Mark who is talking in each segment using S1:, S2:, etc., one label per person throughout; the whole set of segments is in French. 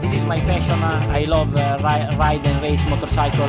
S1: this is my passion. I love uh, ri- ride and race motorcycle.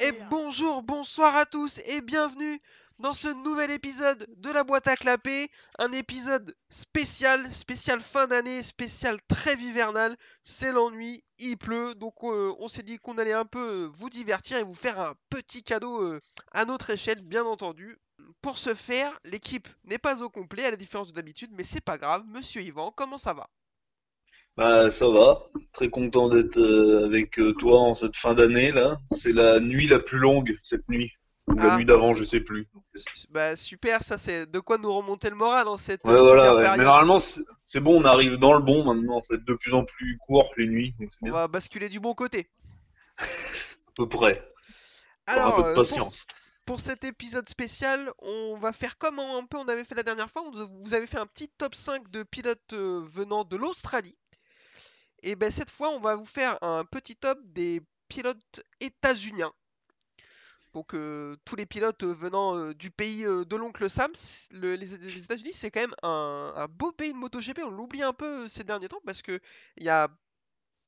S2: Et bonjour, bonsoir à tous et bienvenue dans ce nouvel épisode de la boîte à clapper. Un épisode spécial, spécial fin d'année, spécial trêve hivernale. C'est l'ennui, il pleut, donc euh, on s'est dit qu'on allait un peu vous divertir et vous faire un petit cadeau euh, à notre échelle, bien entendu. Pour ce faire, l'équipe n'est pas au complet à la différence de d'habitude, mais c'est pas grave. Monsieur Yvan, comment ça va?
S3: Bah ça va, très content d'être euh, avec euh, toi en cette fin d'année là. C'est la nuit la plus longue cette nuit. Ou la
S2: Ah.
S3: nuit d'avant, je sais plus.
S2: Bah super, ça c'est de quoi nous remonter le moral en cette
S3: Ouais voilà,
S2: super
S3: ouais.
S2: période.
S3: mais normalement c'est bon, on arrive dans le bon maintenant, c'est de plus en plus court les nuits, donc
S2: On va basculer du bon côté.
S3: À peu près.
S2: Alors,
S3: un peu de
S2: euh, pour-
S3: patience.
S2: Pour cet épisode spécial, on va faire comme un peu on avait fait la dernière fois. Vous avez fait un petit top 5 de pilotes euh, venant de l'Australie. Et ben cette fois, on va vous faire un petit top des pilotes états-uniens. Donc euh, tous les pilotes euh, venant du pays de l'oncle Sam. les, États-Unis, c'est quand même un, un beau pays de MotoGP. On l'oublie un peu ces derniers temps parce que il y a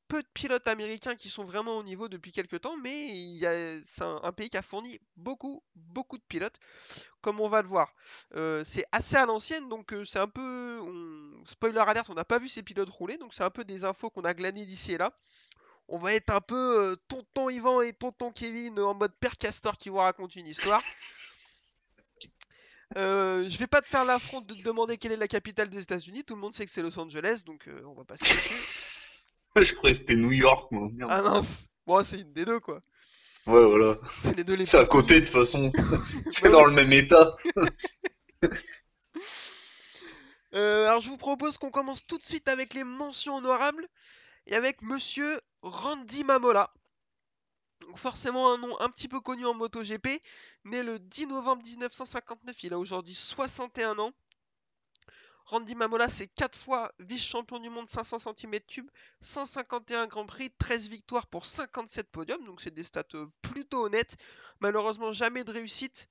S2: peu de pilotes américains qui sont vraiment au niveau depuis quelques temps, mais c'est un, un pays qui a fourni beaucoup, beaucoup de pilotes, comme on va le voir. Euh, c'est assez à l'ancienne, donc euh, c'est un peu... Spoiler alert, on n'a pas vu ces pilotes rouler, donc c'est un peu des infos qu'on a glanées d'ici et là. On va être un peu euh, tonton Yvan et tonton Kevin en mode père Castor qui vous raconte une histoire. Je vais pas te faire l'affront de te demander quelle est la capitale des États-Unis, tout le monde sait que c'est Los Angeles, donc on va passer dessus.
S3: Je croyais que c'était New York, moi. Merde.
S2: Ah non, c'est- bon, c'est une des deux quoi.
S3: Ouais voilà.
S2: C'est les deux les
S3: C'est à côté de toute façon. c'est dans le même état.
S2: Euh, alors je vous propose qu'on commence tout de suite avec les mentions honorables et avec monsieur Randy Mamola. Donc forcément un nom un petit peu connu en MotoGP, né le 10 novembre 1959, il a aujourd'hui 61 ans. Randy Mamola, c'est 4 fois vice-champion du monde 500 cm3, 151 Grands Prix, 13 victoires pour 57 podiums, donc c'est des stats euh, plutôt honnêtes. Malheureusement, jamais de réussite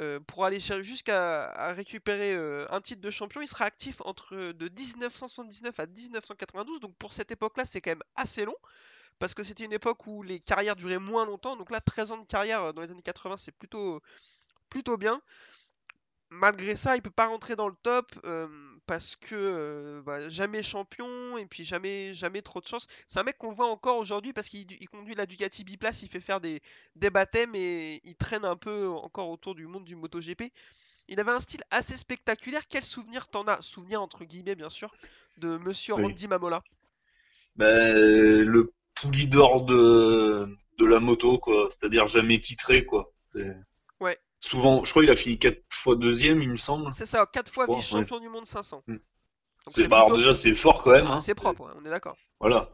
S2: euh, pour aller jusqu'à récupérer euh, un titre de champion. Il sera actif entre de 1979 à 1992, donc pour cette époque-là, c'est quand même assez long. Parce que c'était une époque où les carrières duraient moins longtemps. Donc là, 13 ans de carrière dans les années 80, c'est plutôt bien. Malgré ça, il peut pas rentrer dans le top euh, parce que euh, bah, jamais champion et puis jamais, jamais trop de chance. C'est un mec qu'on voit encore aujourd'hui parce qu'il il conduit la Ducati biplace, il fait faire des, des baptêmes et il traîne un peu encore autour du monde du MotoGP. Il avait un style assez spectaculaire. Quel souvenir t'en as? Souvenir entre guillemets, bien sûr, de Monsieur
S3: Oui.
S2: Randy Mamola?
S3: Ben, le poulie d'or de, de la moto, quoi. C'est-à-dire jamais titré, quoi.
S2: Ouais.
S3: Souvent, je crois qu'il a fini quatre fois deuxième, il me semble.
S2: C'est ça, 4 fois vice-champion du monde 500.
S3: Mm. C'est, bah, alors déjà, c'est fort quand même, hein.
S2: c'est propre, ouais, on est d'accord.
S3: Voilà.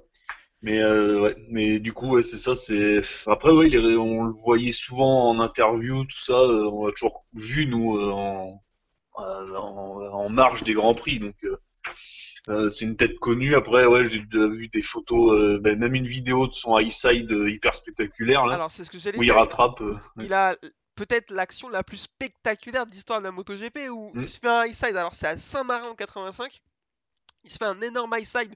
S3: Mais, euh, ouais. Mais du coup, ouais, c'est ça, c'est. Après, ouais, est- on le voyait souvent en interview, tout ça. euh, on l'a toujours vu, nous, euh, en, en, en marge des Grands Prix. Donc, c'est une tête connue. Après, ouais, j'ai déjà vu des photos, ben, même une vidéo de son high side hyper spectaculaire, là.
S2: Alors c'est ce que
S3: où il rattrape.
S2: Il a peut-être l'action la plus spectaculaire de l'histoire de la MotoGP où
S3: Mm.
S2: il se fait un high side. Alors c'est à Saint-Marin en 85. Il se fait un énorme high side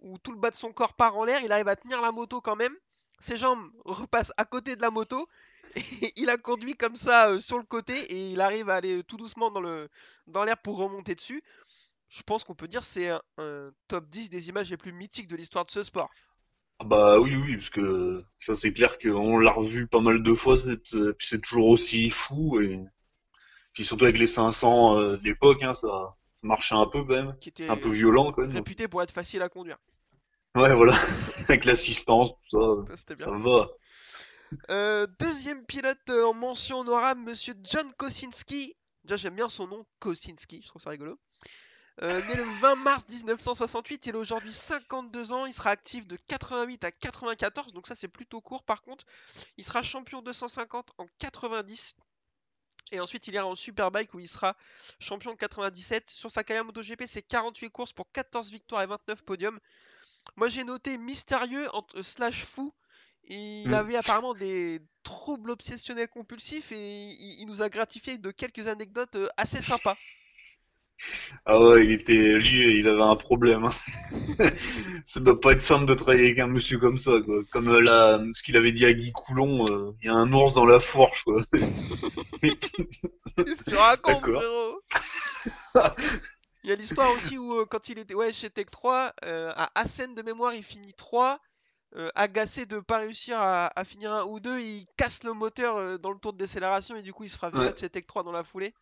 S2: où tout le bas de son corps part en l'air. Il arrive à tenir la moto quand même. Ses jambes repassent à côté de la moto. Et il a conduit comme ça euh, sur le côté et il arrive à aller tout doucement dans le dans l'air pour remonter dessus. Je pense qu'on peut dire que c'est un, un top 10 des images les plus mythiques de l'histoire de ce sport.
S3: Ah Bah oui, oui, parce que ça c'est clair qu'on l'a revu pas mal de fois, euh, puis c'est toujours aussi fou et puis surtout avec les 500 euh, de l'époque, hein, ça marchait un peu quand même, un peu violent quand même.
S2: réputé pour être facile à conduire.
S3: Ouais, voilà, avec l'assistance, tout
S2: Ça,
S3: ça,
S2: bien.
S3: ça va.
S2: Euh, deuxième pilote en mention honorable, monsieur John Kosinski. Déjà, j'aime bien son nom, Kosinski, je trouve ça rigolo. Euh, né le 20 mars 1968, il a aujourd'hui 52 ans, il sera actif de 88 à 94, donc ça c'est plutôt court par contre. Il sera champion 250 en 90. Et ensuite, il ira en Superbike où il sera champion de 97. Sur sa carrière MotoGP, c'est 48 courses pour 14 victoires et 29 podiums. Moi, j'ai noté mystérieux entre, slash fou. Il
S3: Mm.
S2: avait apparemment des troubles obsessionnels compulsifs et il, il nous a gratifié de quelques anecdotes euh, assez sympas.
S3: Ah ouais, il était, lui, il avait un problème. hein. Ça doit pas être simple de travailler avec un monsieur comme ça, quoi. Comme euh, la, ce qu'il avait dit à Guy Coulon, euh, il y a un ours dans la fourche, quoi.
S2: Qu'est-ce que tu racontes, frérot? Il y a l'histoire aussi où, euh, quand il était ouais, chez Tech 3, euh, à Assen de mémoire, il finit 3. euh, agacé de pas réussir à, à finir un ou deux, il casse le moteur dans le tour de décélération et du coup il se fera virer
S3: Ouais.
S2: de chez Tech 3 dans la foulée.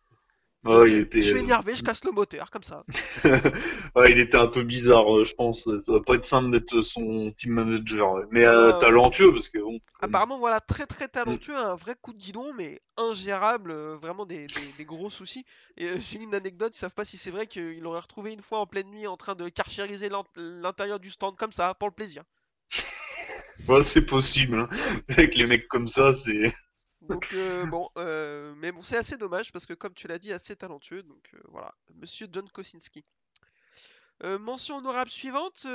S3: Ouais,
S2: Donc,
S3: il était,
S2: Je suis
S3: euh,
S2: énervé, je casse le moteur, comme ça.
S3: ouais, il était un peu bizarre, euh, je pense. Ça va pas être simple d'être son team manager, mais euh, talentueux parce que bon.
S2: Apparemment, voilà, très très talentueux, un vrai coup de guidon, mais ingérable, vraiment des, des- des gros soucis. Et euh, j'ai une anecdote, ils savent pas si c'est vrai qu'il aurait retrouvé une fois en pleine nuit en train de carchériser l'int- l'intérieur du stand comme ça, pour le plaisir.
S3: Ouais, c'est possible. hein. Avec les mecs comme ça, c'est.
S2: Donc euh, bon, euh, mais bon, c'est assez dommage parce que comme tu l'as dit, assez talentueux. Donc euh, voilà, Monsieur John Kosinski. Mention honorable suivante,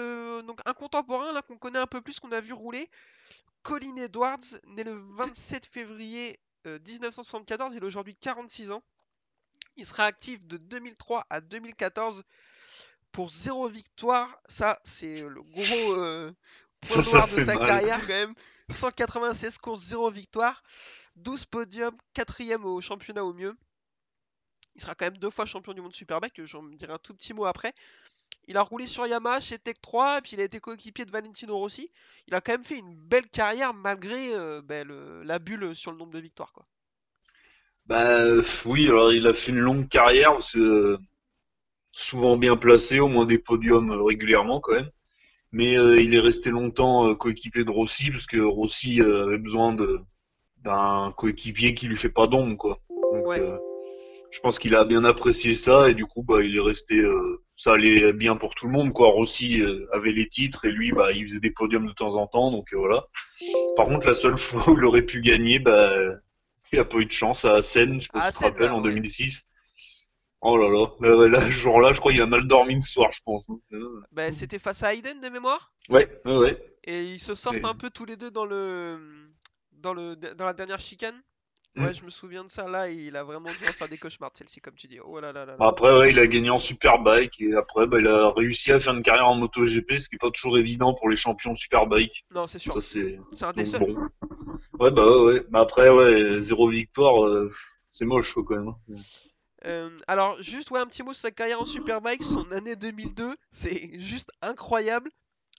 S2: donc un contemporain là qu'on connaît un peu plus, qu'on a vu rouler, Colin Edwards, né le 27 février euh, 1974, il a aujourd'hui 46 ans. Il sera actif de 2003 à 2014 pour zéro victoire. Ça, c'est le gros point
S3: Ça, ça
S2: noir de sa
S3: mal.
S2: carrière quand même. 196 courses, 0 victoire. 12 podiums, 4ème au championnat au mieux. Il sera quand même deux fois champion du monde Superbike, j'en dirai un tout petit mot après. Il a roulé sur Yamaha chez Tech 3, et puis il a été coéquipier de Valentino Rossi. Il a quand même fait une belle carrière malgré euh, ben, la bulle sur le nombre de victoires. Quoi.
S3: Bah oui, alors il a fait une longue carrière, souvent bien placé, au moins des podiums euh, régulièrement quand même. Mais euh, il est resté longtemps coéquipier de Rossi, parce que Rossi avait besoin de d'un coéquipier qui lui fait pas d'ombre, quoi. Donc,
S2: Ouais.
S3: euh, je pense qu'il a bien apprécié ça, et du coup, bah, il est resté. euh, ça allait bien pour tout le monde, quoi. Rossi euh, avait les titres, et lui, bah, il faisait des podiums de temps en temps, donc voilà. Par contre, la seule fois où il aurait pu gagner, bah, il a pas eu de chance à Assen, je
S2: À
S3: si te rappelles, en
S2: ouais.
S3: 2006. Oh là là, là, ce jour-là, je crois qu'il a mal dormi le soir, je pense.
S2: Ben, C'était face à Hayden de mémoire?
S3: Ouais, ouais, ouais.
S2: Et ils se sortent
S3: Et-
S2: un peu tous les deux dans le dans le dans la dernière chicane?
S3: Mm.
S2: Ouais, je me souviens de ça là, il a vraiment dû en faire des cauchemars celle-ci comme tu dis. Oh là là là.
S3: Bah, Après, ouais, il a gagné en Superbike, et après, bah, il a réussi à faire une carrière en MotoGP, ce qui est pas toujours évident pour les champions Superbike.
S2: Non, c'est sûr.
S3: C'est
S2: un des seuls.
S3: bon. Ouais, bah ouais. Bah après, ouais, zéro victoire, euh, c'est moche, quoi, quand même. hein.
S2: Euh, alors, juste ouais, un petit mot sur sa carrière en Superbike, son année 2002, c'est juste incroyable.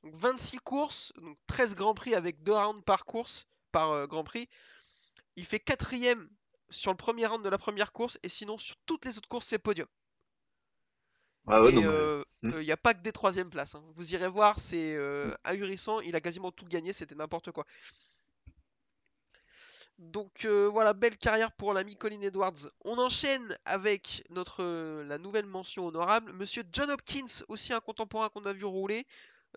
S2: Donc, 26 courses, donc 13 Grands Prix avec 2 rounds par course, par euh, Grand Prix. Il fait quatrième sur le premier round de la première course, et sinon sur toutes les autres courses, c'est podium.
S3: Ah ouais, mais-
S2: euh,
S3: Hmm.
S2: il n'y a pas que des troisièmes places. hein. Vous irez voir, c'est euh, ahurissant. Il a quasiment tout gagné, c'était n'importe quoi. Donc euh, voilà, belle carrière pour l'ami Colin Edwards. On enchaîne avec notre euh, la nouvelle mention honorable, Monsieur John Hopkins, aussi un contemporain qu'on a vu rouler,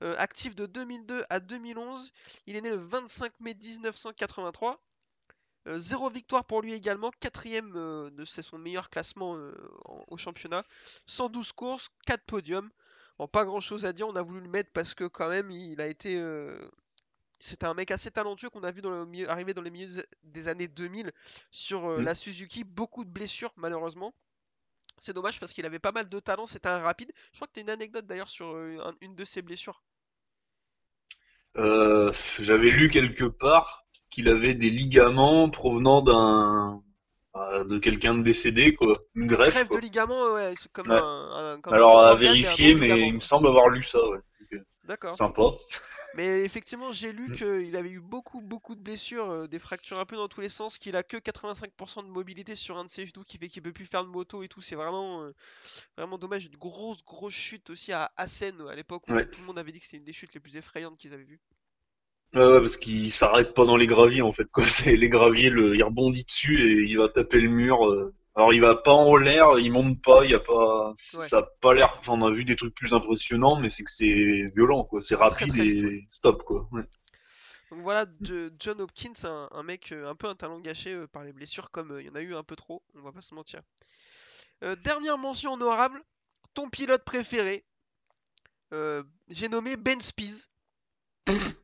S2: euh, actif de 2002 à 2011. Il est né le 25 mai 1983. Euh, zéro victoire pour lui également, quatrième euh, de c'est son meilleur classement en- au championnat. 112 courses, 4 podiums. Bon, pas grand chose à dire, on a voulu le mettre parce que quand même il a été. C'était un mec assez talentueux qu'on a vu dans le milieu, arriver dans les milieux des années 2000 sur euh,
S3: Mm.
S2: la Suzuki. Beaucoup de blessures malheureusement. C'est dommage parce qu'il avait pas mal de talent, c'était un rapide. Je crois que tu as une anecdote d'ailleurs sur euh, un- une de ses blessures.
S3: Euh, j'avais lu quelque part qu'il avait des ligaments provenant d'un euh, de quelqu'un de décédé, quoi. Une greffe, quoi.
S2: de ligament, ouais, c'est comme
S3: Ouais.
S2: un, un- comme un
S3: Alors à
S2: organe, mais
S3: vérifier, mais
S2: ligament,
S3: il me semble avoir lu ça, ouais.
S2: D'accord.
S3: Sympa.
S2: Mais effectivement, j'ai lu
S3: Mm.
S2: qu'il avait eu beaucoup, beaucoup de blessures, euh, des fractures un peu dans tous les sens, qu'il a que 85% de mobilité sur un de ses genoux, qui fait qu'il peut plus faire de moto et tout. C'est vraiment, euh, vraiment dommage. Une grosse, grosse chute aussi à Assen à l'époque où
S3: Ouais.
S2: tout le monde avait dit que c'était une des chutes les plus effrayantes qu'ils avaient vues.
S3: Ouais, ouais, parce qu'il s'arrête pas dans les graviers en fait. Quoi. C'est les graviers, le... il rebondit dessus et il va taper le mur. Alors il va pas en l'air, il monte pas, il y a pas,
S2: Ouais.
S3: ça a pas l'air. Enfin, on a vu des trucs plus impressionnants, mais c'est que c'est violent, quoi. C'est
S2: très,
S3: rapide
S2: très
S3: et
S2: ouais.
S3: stop, quoi. Ouais.
S2: Donc voilà, Jo- John Hopkins, un, un mec euh, un peu un talent gâché euh, par les blessures, comme euh, il y en a eu un peu trop, on va pas se mentir. Euh, dernière mention honorable, ton pilote préféré, euh, j'ai nommé Ben Spies.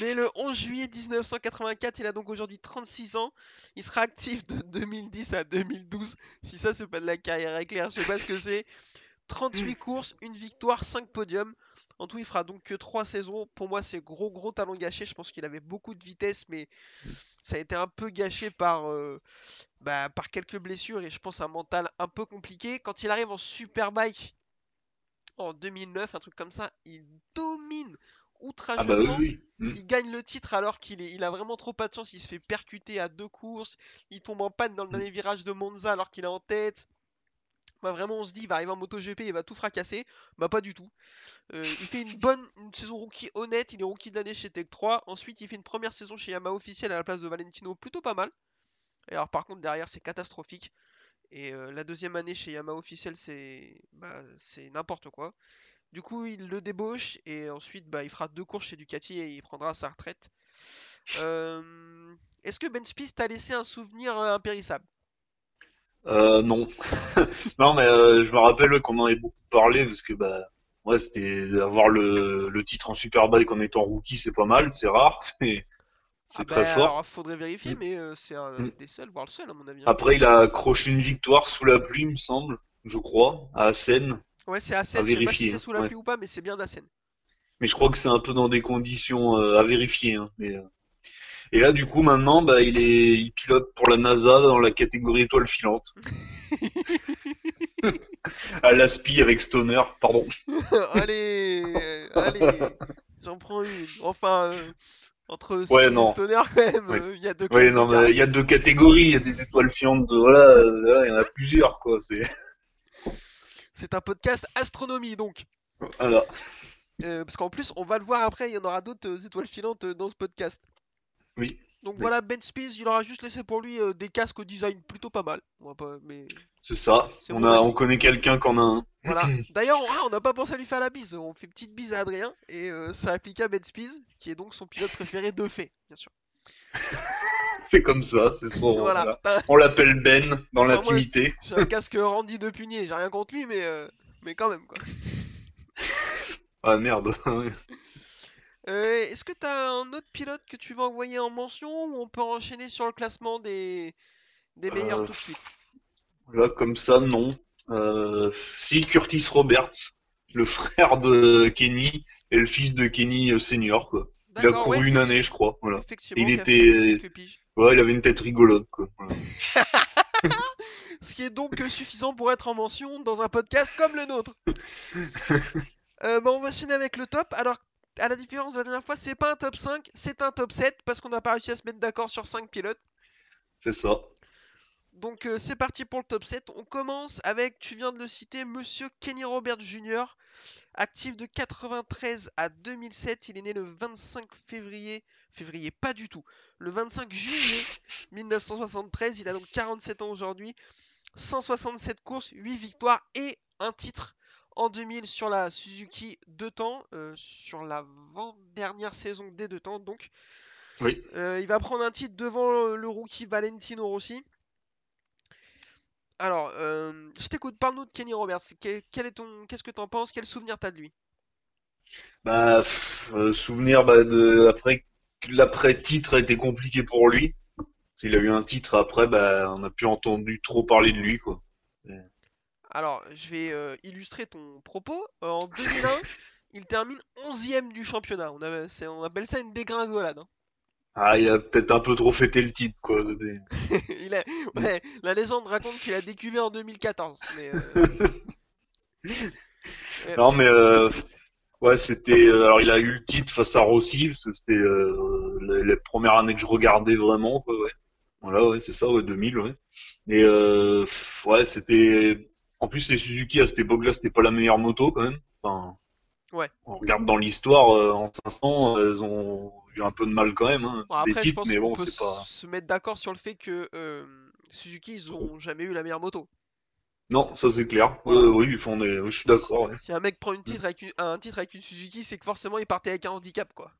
S2: Né le 11 juillet 1984, il a donc aujourd'hui 36 ans. Il sera actif de 2010 à 2012. Si ça, c'est pas de la carrière éclair, je sais pas ce que c'est. 38 courses, une victoire, 5 podiums. En tout, il fera donc que 3 saisons. Pour moi, c'est gros, gros talent gâché. Je pense qu'il avait beaucoup de vitesse, mais ça a été un peu gâché par, euh, bah, par quelques blessures et je pense un mental un peu compliqué. Quand il arrive en Superbike en 2009, un truc comme ça, il domine
S3: Ah bah
S2: outrageusement.
S3: oui, oui. Mm.
S2: Il gagne le titre alors qu'il est, il a vraiment trop pas de chance. Il se fait percuter à deux courses. Il tombe en panne dans le dernier virage de Monza alors qu'il est en tête. Bah vraiment, on se dit, il va arriver en MotoGP, il va tout fracasser. Bah pas du tout. Euh, il fait une bonne une saison rookie honnête. Il est rookie de l'année chez Tech 3. Ensuite, il fait une première saison chez Yamaha officielle à la place de Valentino, plutôt pas mal. Et alors par contre, derrière, c'est catastrophique. Et euh, la deuxième année chez Yamaha officielle, c'est bah, c'est n'importe quoi. Du coup, il le débauche et ensuite, bah, il fera deux courses chez Ducati et il prendra sa retraite. Euh, Est-ce que Ben Spies t'a laissé un souvenir euh, impérissable?
S3: Euh, non. Non, mais euh, je me rappelle qu'on en avait beaucoup parlé parce que bah ouais, c'était avoir le, le titre en Superbike en étant rookie, c'est pas mal, c'est rare, c'est
S2: Ah
S3: c'est
S2: bah
S3: très fort.
S2: alors, faudrait vérifier,
S3: Mm.
S2: mais euh, c'est un
S3: Mm.
S2: des seuls, voire le seul à mon avis.
S3: Après, il a accroché une victoire sous la pluie, il me semble, je crois, à Assen,
S2: Ouais, c'est
S3: à
S2: Assen, je sais pas si c'est sous la
S3: Ouais.
S2: pluie ou pas, mais c'est bien d'Assen.
S3: Mais je crois que c'est un peu dans des conditions euh, à vérifier. hein, mais, euh. Et là, du coup, maintenant, bah, il est, il pilote pour la NASA dans la catégorie étoile filante, à l'ASPI avec Stoner, pardon.
S2: Allez, allez, j'en prends une. Enfin, euh, entre
S3: Ouais, non.
S2: Stoner, quand même, il y a deux
S3: Oui, non, il y a deux catégories, il y a des étoiles filantes, de- voilà, là, il y en a plusieurs, quoi. C'est,
S2: C'est un podcast astronomie, donc.
S3: voilà.
S2: Euh, parce qu'en plus, on va le voir après, il y en aura d'autres euh, étoiles filantes euh, dans ce podcast.
S3: Oui,
S2: Donc
S3: oui.
S2: voilà, Ben Spies, il aura juste laissé pour lui euh, des casques au design plutôt pas mal. On va pas, mais
S3: c'est ça. On a, on connaît quelqu'un qui en a un.
S2: Voilà. D'ailleurs, on ah, n'a pas pensé à lui faire la bise. On fait petite bise à Adrien et euh, ça applique à Ben Spies, qui est donc son pilote préféré de fait, bien sûr.
S3: C'est comme ça, c'est son,
S2: Voilà.
S3: On l'appelle Ben dans
S2: Enfin,
S3: l'intimité.
S2: J'ai un casque Randy de Punier, j'ai rien contre lui, mais, euh, mais quand même quoi.
S3: Ah merde.
S2: Euh, Est-ce que t'as un autre pilote que tu veux envoyer en mention ou on peut enchaîner sur le classement des, des meilleurs
S3: Euh,
S2: tout de suite?
S3: Là, comme ça, non. Si, Curtis Roberts, le frère de Kenny et le fils de Kenny senior, quoi. Il a couru
S2: ouais,
S3: une année, je crois. Voilà. Il était. Ouais, il avait une tête rigolote, quoi. Voilà.
S2: Ce qui est donc suffisant pour être en mention dans un podcast comme le nôtre. Euh, bah, on va enchaîner avec le top. Alors, à la différence de la dernière fois, c'est pas un top 5, c'est un top 7 parce qu'on n'a pas réussi à se mettre d'accord sur 5 pilotes.
S3: C'est ça.
S2: Donc euh, c'est parti pour le top 7. On commence avec, tu viens de le citer, Monsieur Kenny Roberts Jr. Actif de 93 à 2007. Il est né le 25 février. Février, pas du tout. Le 25 juillet 1973. Il a donc 47 ans aujourd'hui. 167 courses, 8 victoires et un titre en 2000 sur la Suzuki deux temps, euh, sur l'avant-dernière saison des deux temps. Donc,
S3: Oui.
S2: Euh, il va prendre un titre devant le, le rookie Valentino Rossi. Alors, euh, je t'écoute, parle-nous de Kenny Roberts. Que- Quel est ton, qu'est-ce que t'en penses? Quel souvenir t'as de lui?
S3: Bah, pff, euh, souvenir bah, de après que l'après-titre a été compliqué pour lui. S'il a eu un titre après, bah, on n'a plus entendu trop parler de lui, quoi.
S2: Alors, je vais euh, illustrer ton propos. En 2001, il termine 11ème du championnat. On, avait- c'est- on appelle ça une dégringolade. hein.
S3: Ah, il a peut-être un peu trop fêté le titre, quoi.
S2: Il a- ouais, la légende raconte qu'il a décuvé en 2014. Mais, euh,
S3: Non, mais euh, ouais, c'était. euh, alors, il a eu le titre face à Rossi, parce que c'était euh, les, les premières années que je regardais vraiment, quoi, ouais. Voilà, ouais, c'est ça, ouais, 2000, ouais. Et ouais, c'était. En plus, les Suzuki à cette époque-là, c'était pas la meilleure moto, quand même. Enfin,
S2: Ouais.
S3: on regarde dans l'histoire, en 500, elles ont eu un peu de mal quand même, hein,
S2: bon,
S3: des
S2: je
S3: titres,
S2: pense
S3: mais bon,
S2: peut
S3: c'est pas.
S2: se mettre d'accord sur le fait que euh, Suzuki, ils ont jamais eu la meilleure moto.
S3: Non, ça c'est clair.
S2: Voilà.
S3: Euh, oui, on est... je suis d'accord. ouais.
S2: Si un mec prend une titre avec une- un titre avec une Suzuki, c'est que forcément il partait avec un handicap, quoi.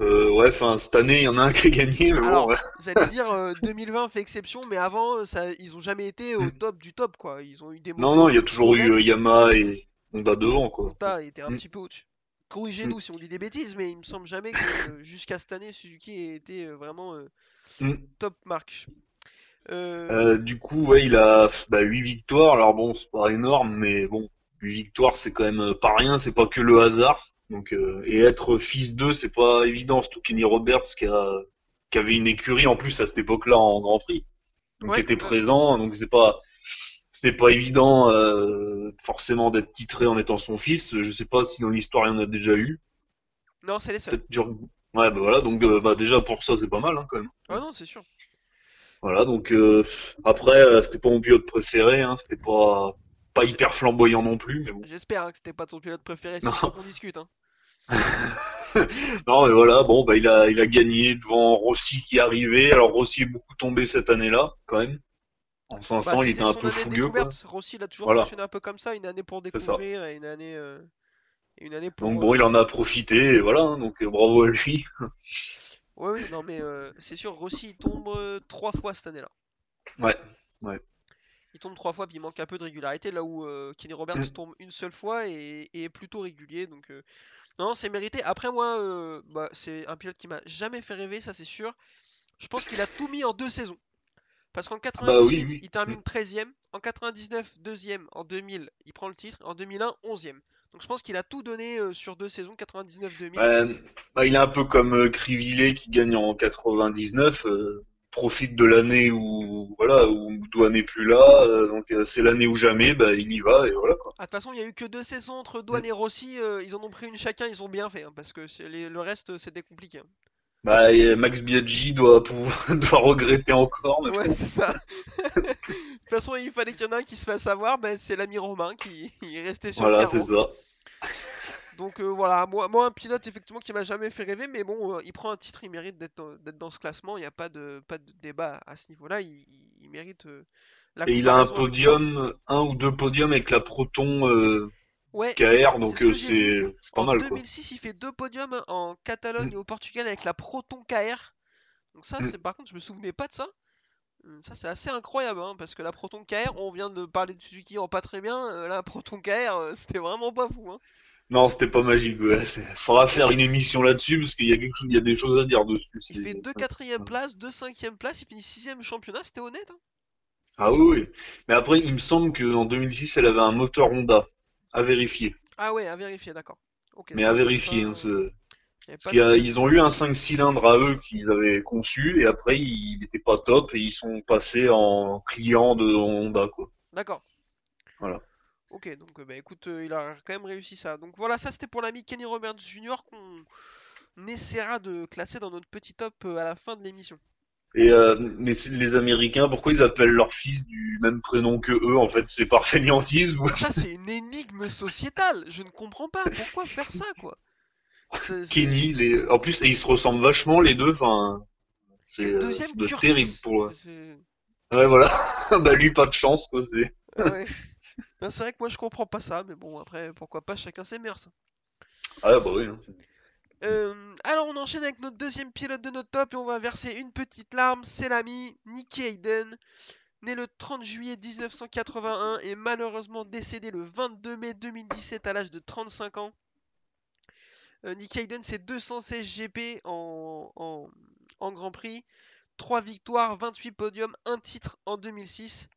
S3: Euh, ouais, enfin, cette année, il y en a un qui a gagné, mais bon,
S2: Alors,
S3: ouais.
S2: J'allais dire euh, 2020 fait exception, mais avant, euh, ça, ils ont jamais été au
S3: Mm.
S2: top du top, quoi. Ils ont eu des
S3: Non, non, il y a toujours eu euh, Yamaha et Honda devant, quoi.
S2: Honda était un
S3: Mm.
S2: petit peu au-dessus. Corrigez-nous si on dit des bêtises, mais il me semble jamais que euh, jusqu'à cette année Suzuki ait été euh, vraiment euh,
S3: Mm.
S2: top marque. Euh,
S3: du coup, ouais, il a bah, 8 victoires. Alors bon, c'est pas énorme, mais bon, 8 victoires, c'est quand même pas rien. C'est pas que le hasard. Donc, et être fils d'eux, c'est pas évident. Surtout Kenny Roberts qui, a, qui avait une écurie en plus à cette époque-là en Grand Prix, donc
S2: Ouais,
S3: qui était présent. Donc c'est pas, c'était pas évident euh, forcément d'être titré en étant son fils. Je sais pas si dans l'histoire il y en a déjà eu.
S2: Non, c'est les seuls.
S3: Ouais, bah voilà. Donc euh, bah déjà pour ça, c'est pas mal hein, quand même.
S2: Ah non, c'est sûr.
S3: Voilà, donc euh, après, euh, c'était pas mon pilote préféré, hein, c'était pas pas hyper flamboyant non plus, mais bon.
S2: J'espère hein, que c'était pas ton pilote préféré, c'est qu'on discute. Hein.
S3: Non, mais voilà, bon, bah il a il a gagné devant Rossi qui arrivait. Alors Rossi est beaucoup tombé cette année-là, quand même. En 500,
S2: Bah,
S3: il était un peu fougueux, quoi.
S2: Rossi, il a toujours
S3: Voilà.
S2: fonctionné un peu comme ça, une année pour découvrir et une année, euh, une année pour.
S3: Donc bon,
S2: euh,
S3: il en a profité, et voilà, hein, donc euh, bravo à lui.
S2: Ouais, oui, non, mais euh, c'est sûr, Rossi, il tombe trois fois cette année-là.
S3: Ouais,
S2: Il tombe trois fois, puis il manque un peu de régularité, là où euh, Kenny Roberts
S3: Mm.
S2: tombe une seule fois et, et est plutôt régulier. Donc, non, c'est mérité. Après, moi, bah, c'est un pilote qui m'a jamais fait rêver, ça c'est sûr. Je pense qu'il a tout mis en deux saisons. Parce qu'en 98,
S3: Bah oui, oui.
S2: il termine 13ème. En 99, deuxième. En 2000, il prend le titre. En 2001, 11ème. Donc je pense qu'il a tout donné euh, sur deux saisons, 99-2000.
S3: Ouais, bah, il est un peu comme euh, Crivillet qui gagne en 99, euh, profite de l'année où voilà où Douane n'est plus là, euh, donc c'est l'année où jamais, bah il y va et voilà quoi.
S2: Ah, de toute façon, il y a eu que deux saisons entre Douane et Rossi. ils en ont pris une chacun, ils ont bien fait. hein, parce que les- le reste, c'était compliqué. hein.
S3: Bah, Max Biaggi doit pouvoir, doit regretter encore, mais
S2: Ouais, c'est ça. de toute façon, il fallait qu'il y en ait un qui se fasse avoir. Ben, c'est l'ami Romain qui est resté sur
S3: voilà,
S2: le
S3: c'est
S2: carreau.
S3: ça.
S2: Donc euh, voilà, moi, moi, un pilote effectivement qui m'a jamais fait rêver, mais bon, euh, il prend un titre, il mérite d'être dans, ce classement. Il n'y a pas de, pas de débat à ce niveau-là. Il, il- il mérite euh, la
S3: Et il a un podium, un ou deux podiums avec la Proton
S2: Ouais,
S3: KR, donc
S2: c'est
S3: pas
S2: En
S3: mal quoi.
S2: 2006, il fait deux podiums en Catalogne
S3: Mm.
S2: et au Portugal avec la Proton KR. Donc ça,
S3: Mm.
S2: c'est par contre, je me souvenais pas de ça. Euh, Ça, c'est assez incroyable, hein, parce que la Proton KR, on vient de parler de Suzuki en pas très bien. euh, la Proton KR, euh, c'était vraiment pas fou. Hein.
S3: Non, c'était pas magique. Ouais. Faudra faire une émission là-dessus parce qu'il y a quelque chose, il y a des choses à dire dessus.
S2: Il fait deux quatrième places, deux cinquième places, il finit sixième championnat, c'était honnête. hein.
S3: Ah oui, oui. Mais après, il me semble qu'en 2006, elle avait un moteur Honda. À vérifier.
S2: Ah ouais, à vérifier, d'accord.
S3: Mais à vérifier.
S2: pas,
S3: hein, ce- Parce a- ils ont eu un 5 cylindres à eux qu'ils avaient conçu et après il n'était pas top et ils sont passés en client de Honda quoi.
S2: D'accord.
S3: Voilà.
S2: Ok, donc euh, bah écoute, euh, il a quand même réussi ça. Donc voilà, ça c'était pour l'ami Kenny Roberts Jr. qu'on essaiera de classer dans notre petit top euh, à la fin de l'émission.
S3: Et euh, mais c'est- les Américains, pourquoi ils appellent leur fils du même prénom que eux En fait, c'est par fainéantise ou
S2: Ça c'est une énigme sociétale, je ne comprends pas. Pourquoi faire ça quoi? C'est- c'est-
S3: Kenny les... En plus, et ils se ressemblent vachement les deux. Enfin, c'est
S2: le
S3: euh,
S2: deuxième, Curtis.
S3: terrible pour.
S2: C'est-
S3: Ouais, voilà. bah lui, pas de chance quoi. C'est.
S2: Ouais. Ben, c'est vrai que moi je comprends pas ça, mais bon après pourquoi pas? Chacun ses mœurs.
S3: Ah bah oui. hein, c'est-
S2: Euh, alors on enchaîne avec notre deuxième pilote de notre top et on va verser une petite larme, c'est l'ami Nicky Hayden, né le 30 juillet 1981 et malheureusement décédé le 22 mai 2017 à l'âge de 35 ans. Euh, Nicky Hayden c'est 216 GP en, Grand Prix, 3 victoires, 28 podiums, 1 titre en 2006.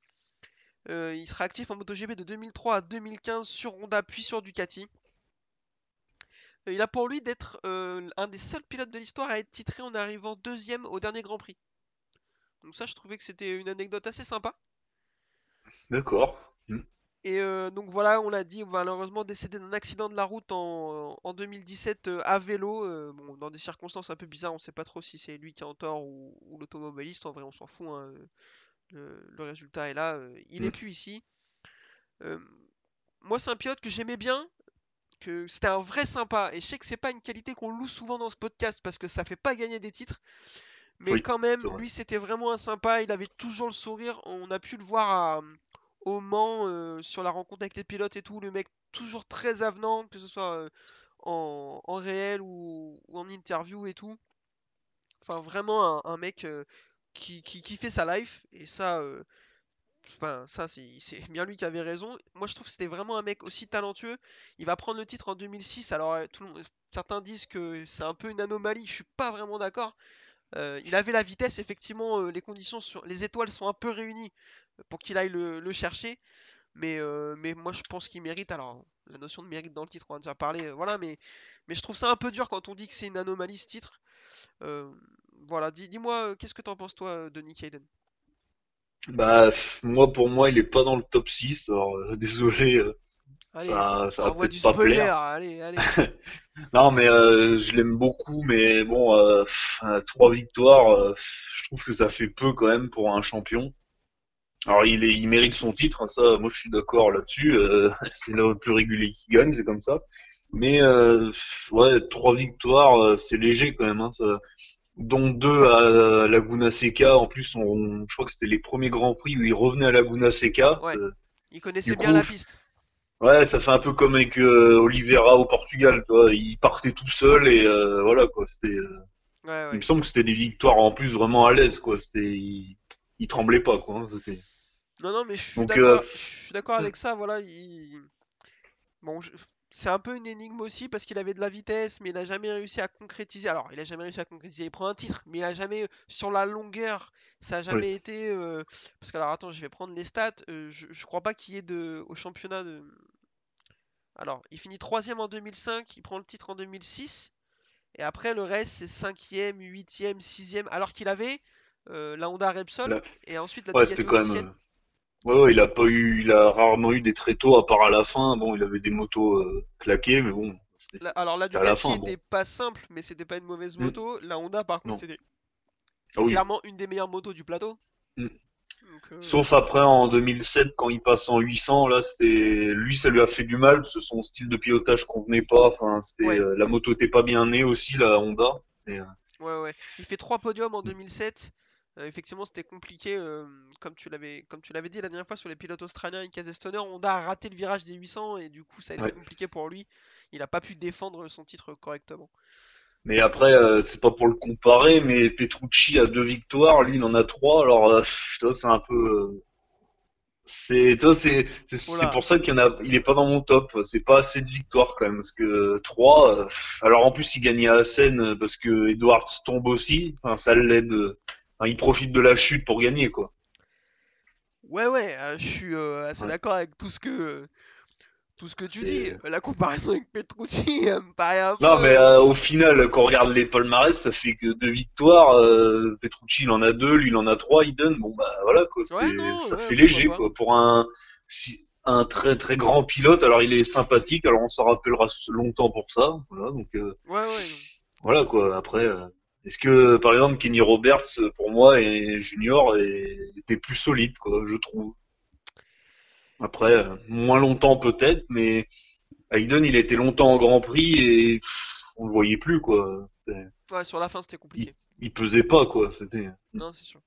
S2: Euh, il sera actif en MotoGP de 2003 à 2015 sur Honda puis sur Ducati. Il a pour lui d'être euh, un des seuls pilotes de l'histoire à être titré en arrivant deuxième au dernier Grand Prix. Donc ça, je trouvais que c'était une anecdote assez sympa.
S3: D'accord. Hmm.
S2: Et euh, donc voilà, on l'a dit, malheureusement décédé d'un accident de la route en, en 2017 euh, à vélo, euh, bon, dans des circonstances un peu bizarres, on sait pas trop si c'est lui qui est en tort ou, ou l'automobiliste, en vrai on s'en fout, hein, le, le résultat est là, il est
S3: Mm.
S2: plus ici. Euh, moi c'est un pilote que j'aimais bien, que c'était un vrai sympa, et je sais que c'est pas une qualité qu'on loue souvent dans ce podcast parce que ça fait pas gagner des titres, mais
S3: Oui,
S2: quand même, lui c'était vraiment un sympa, il avait toujours le sourire, on a pu le voir à, au Mans euh, sur la rencontre avec les pilotes et tout, le mec toujours très avenant, que ce soit euh, en, en réel ou, ou en interview et tout. Enfin vraiment un, un mec euh, qui, qui, qui fait sa life, et ça, euh, Enfin, ça, c'est bien lui qui avait raison. Moi, je trouve que c'était vraiment un mec aussi talentueux. Il va prendre le titre en 2006. Alors, euh, certains disent que c'est un peu une anomalie. Je suis pas vraiment d'accord. Euh, il avait la vitesse, effectivement, euh, les conditions les étoiles sont un peu réunies pour qu'il aille le, chercher. Mais, moi, je pense qu'il mérite. Alors, la notion de mérite dans le titre, on a déjà parlé. voilà, mais, je trouve ça un peu dur quand on dit que c'est une anomalie ce titre. Voilà, dis, dis-moi, qu'est-ce que t'en penses, toi, de Nick Hayden?
S3: Bah, moi, pour moi, il est pas dans le top 6. Alors, euh, désolé, euh,
S2: Allez,
S3: ça, ça va peut-être pas
S2: spoiler.
S3: plaire.
S2: Allez, allez.
S3: Non, mais euh, je l'aime beaucoup, mais bon, trois victoires, je trouve que ça fait peu quand même pour un champion. Alors, il est, il mérite son titre, hein, ça, moi, je suis d'accord là-dessus. c'est le plus régulier qui gagne, c'est comme ça. Mais ouais, trois victoires, c'est léger quand même, hein, ça. Dont deux à Laguna Seca. En plus, on, je crois que c'était les premiers grands prix où il revenait à Laguna Seca.
S2: Ouais.
S3: Ça-
S2: Il connaissait bien
S3: coup,
S2: la piste.
S3: Ouais, ça fait un peu comme avec euh, Oliveira au Portugal, tu vois. Il partait tout seul et euh, voilà quoi. C'était, euh,
S2: Ouais,
S3: il me semble que c'était des victoires en plus vraiment à l'aise, quoi. C'était, il, il tremblait pas, quoi. hein,
S2: Non, non, mais je suis d'accord.
S3: euh,
S2: avec ça. Voilà, il... bon, je- c'est un peu une énigme aussi parce qu'il avait de la vitesse, mais il a jamais réussi à concrétiser. Alors, il a jamais réussi à concrétiser. Il prend un titre, mais il a jamais sur la longueur. Ça a jamais
S3: Oui.
S2: été. euh, Parce que alors, attends, je vais prendre les stats. euh, je, je crois pas qu'il y ait de au championnat de. Alors, il finit troisième en 2005. Il prend le titre en 2006. Et après, le reste, c'est 5ème, 8ème, 6ème, alors qu'il avait euh, la Honda Repsol
S3: Là-
S2: et ensuite la
S3: Ouais, quand même. Ouais, il a pas eu, il a rarement eu des tréteaux à part à la fin. Bon, il avait des motos euh, claquées, mais bon,
S2: La- alors la Ducati
S3: fin, bon.
S2: était pas simple, mais c'était pas une mauvaise
S3: Mm.
S2: moto. La Honda, par contre, c'était
S3: Ah oui.
S2: clairement une des meilleures motos du plateau.
S3: Mm.
S2: Donc, euh,
S3: Sauf après en 2007 quand il passe en 800 là c'était lui ça lui a fait du mal parce que son style de pilotage convenait pas enfin c'était
S2: Ouais.
S3: euh, la moto était pas bien née aussi la Honda et,
S2: Ouais, ouais. Il fait trois podiums en
S3: Mm.
S2: 2007. Euh, effectivement, c'était compliqué, euh, comme tu l'avais, comme tu l'avais dit la dernière fois sur les pilotes australiens et Stoner. Honda a raté le virage des 800 et du coup, ça a été
S3: Ouais.
S2: compliqué pour lui. Il a pas pu défendre son titre correctement.
S3: mais après euh, c'est pas pour le comparer mais Petrucci a deux victoires lui il en a trois alors c'est un peu c'est c'est pour ça qu'il a il est pas dans mon top c'est pas assez de victoires quand même parce que trois alors en plus il gagnait à Assen euh, parce que Edwards tombe aussi enfin ça l'aide enfin, il profite de la chute pour gagner quoi
S2: Ouais, ouais. euh, je suis euh, assez
S3: Ouais.
S2: d'accord avec tout ce que, tout ce que tu dis. La comparaison avec Petrucci, elle me paraît un
S3: Non,
S2: peu.
S3: mais euh, au final, quand on regarde les palmarès, ça fait que deux victoires. Euh, Petrucci, il en a deux, lui, il en a trois. Iden, bon bah voilà quoi,
S2: Ouais, non,
S3: ça
S2: ouais,
S3: fait léger
S2: pas.
S3: quoi pour un si- un très très grand pilote. Alors il est sympathique, alors on s'en rappellera longtemps pour ça. Voilà, donc euh,
S2: Ouais, ouais. non.
S3: voilà quoi. Après, est-ce que par exemple Kenny Roberts pour moi et Junior était plus solide quoi, je trouve. Après, euh, moins longtemps peut-être, mais Hayden, il été longtemps en Grand Prix et pff, on le voyait plus quoi.
S2: Ouais, sur la fin, c'était compliqué.
S3: Il pesait pas quoi. C'était
S2: Non, c'est sûr.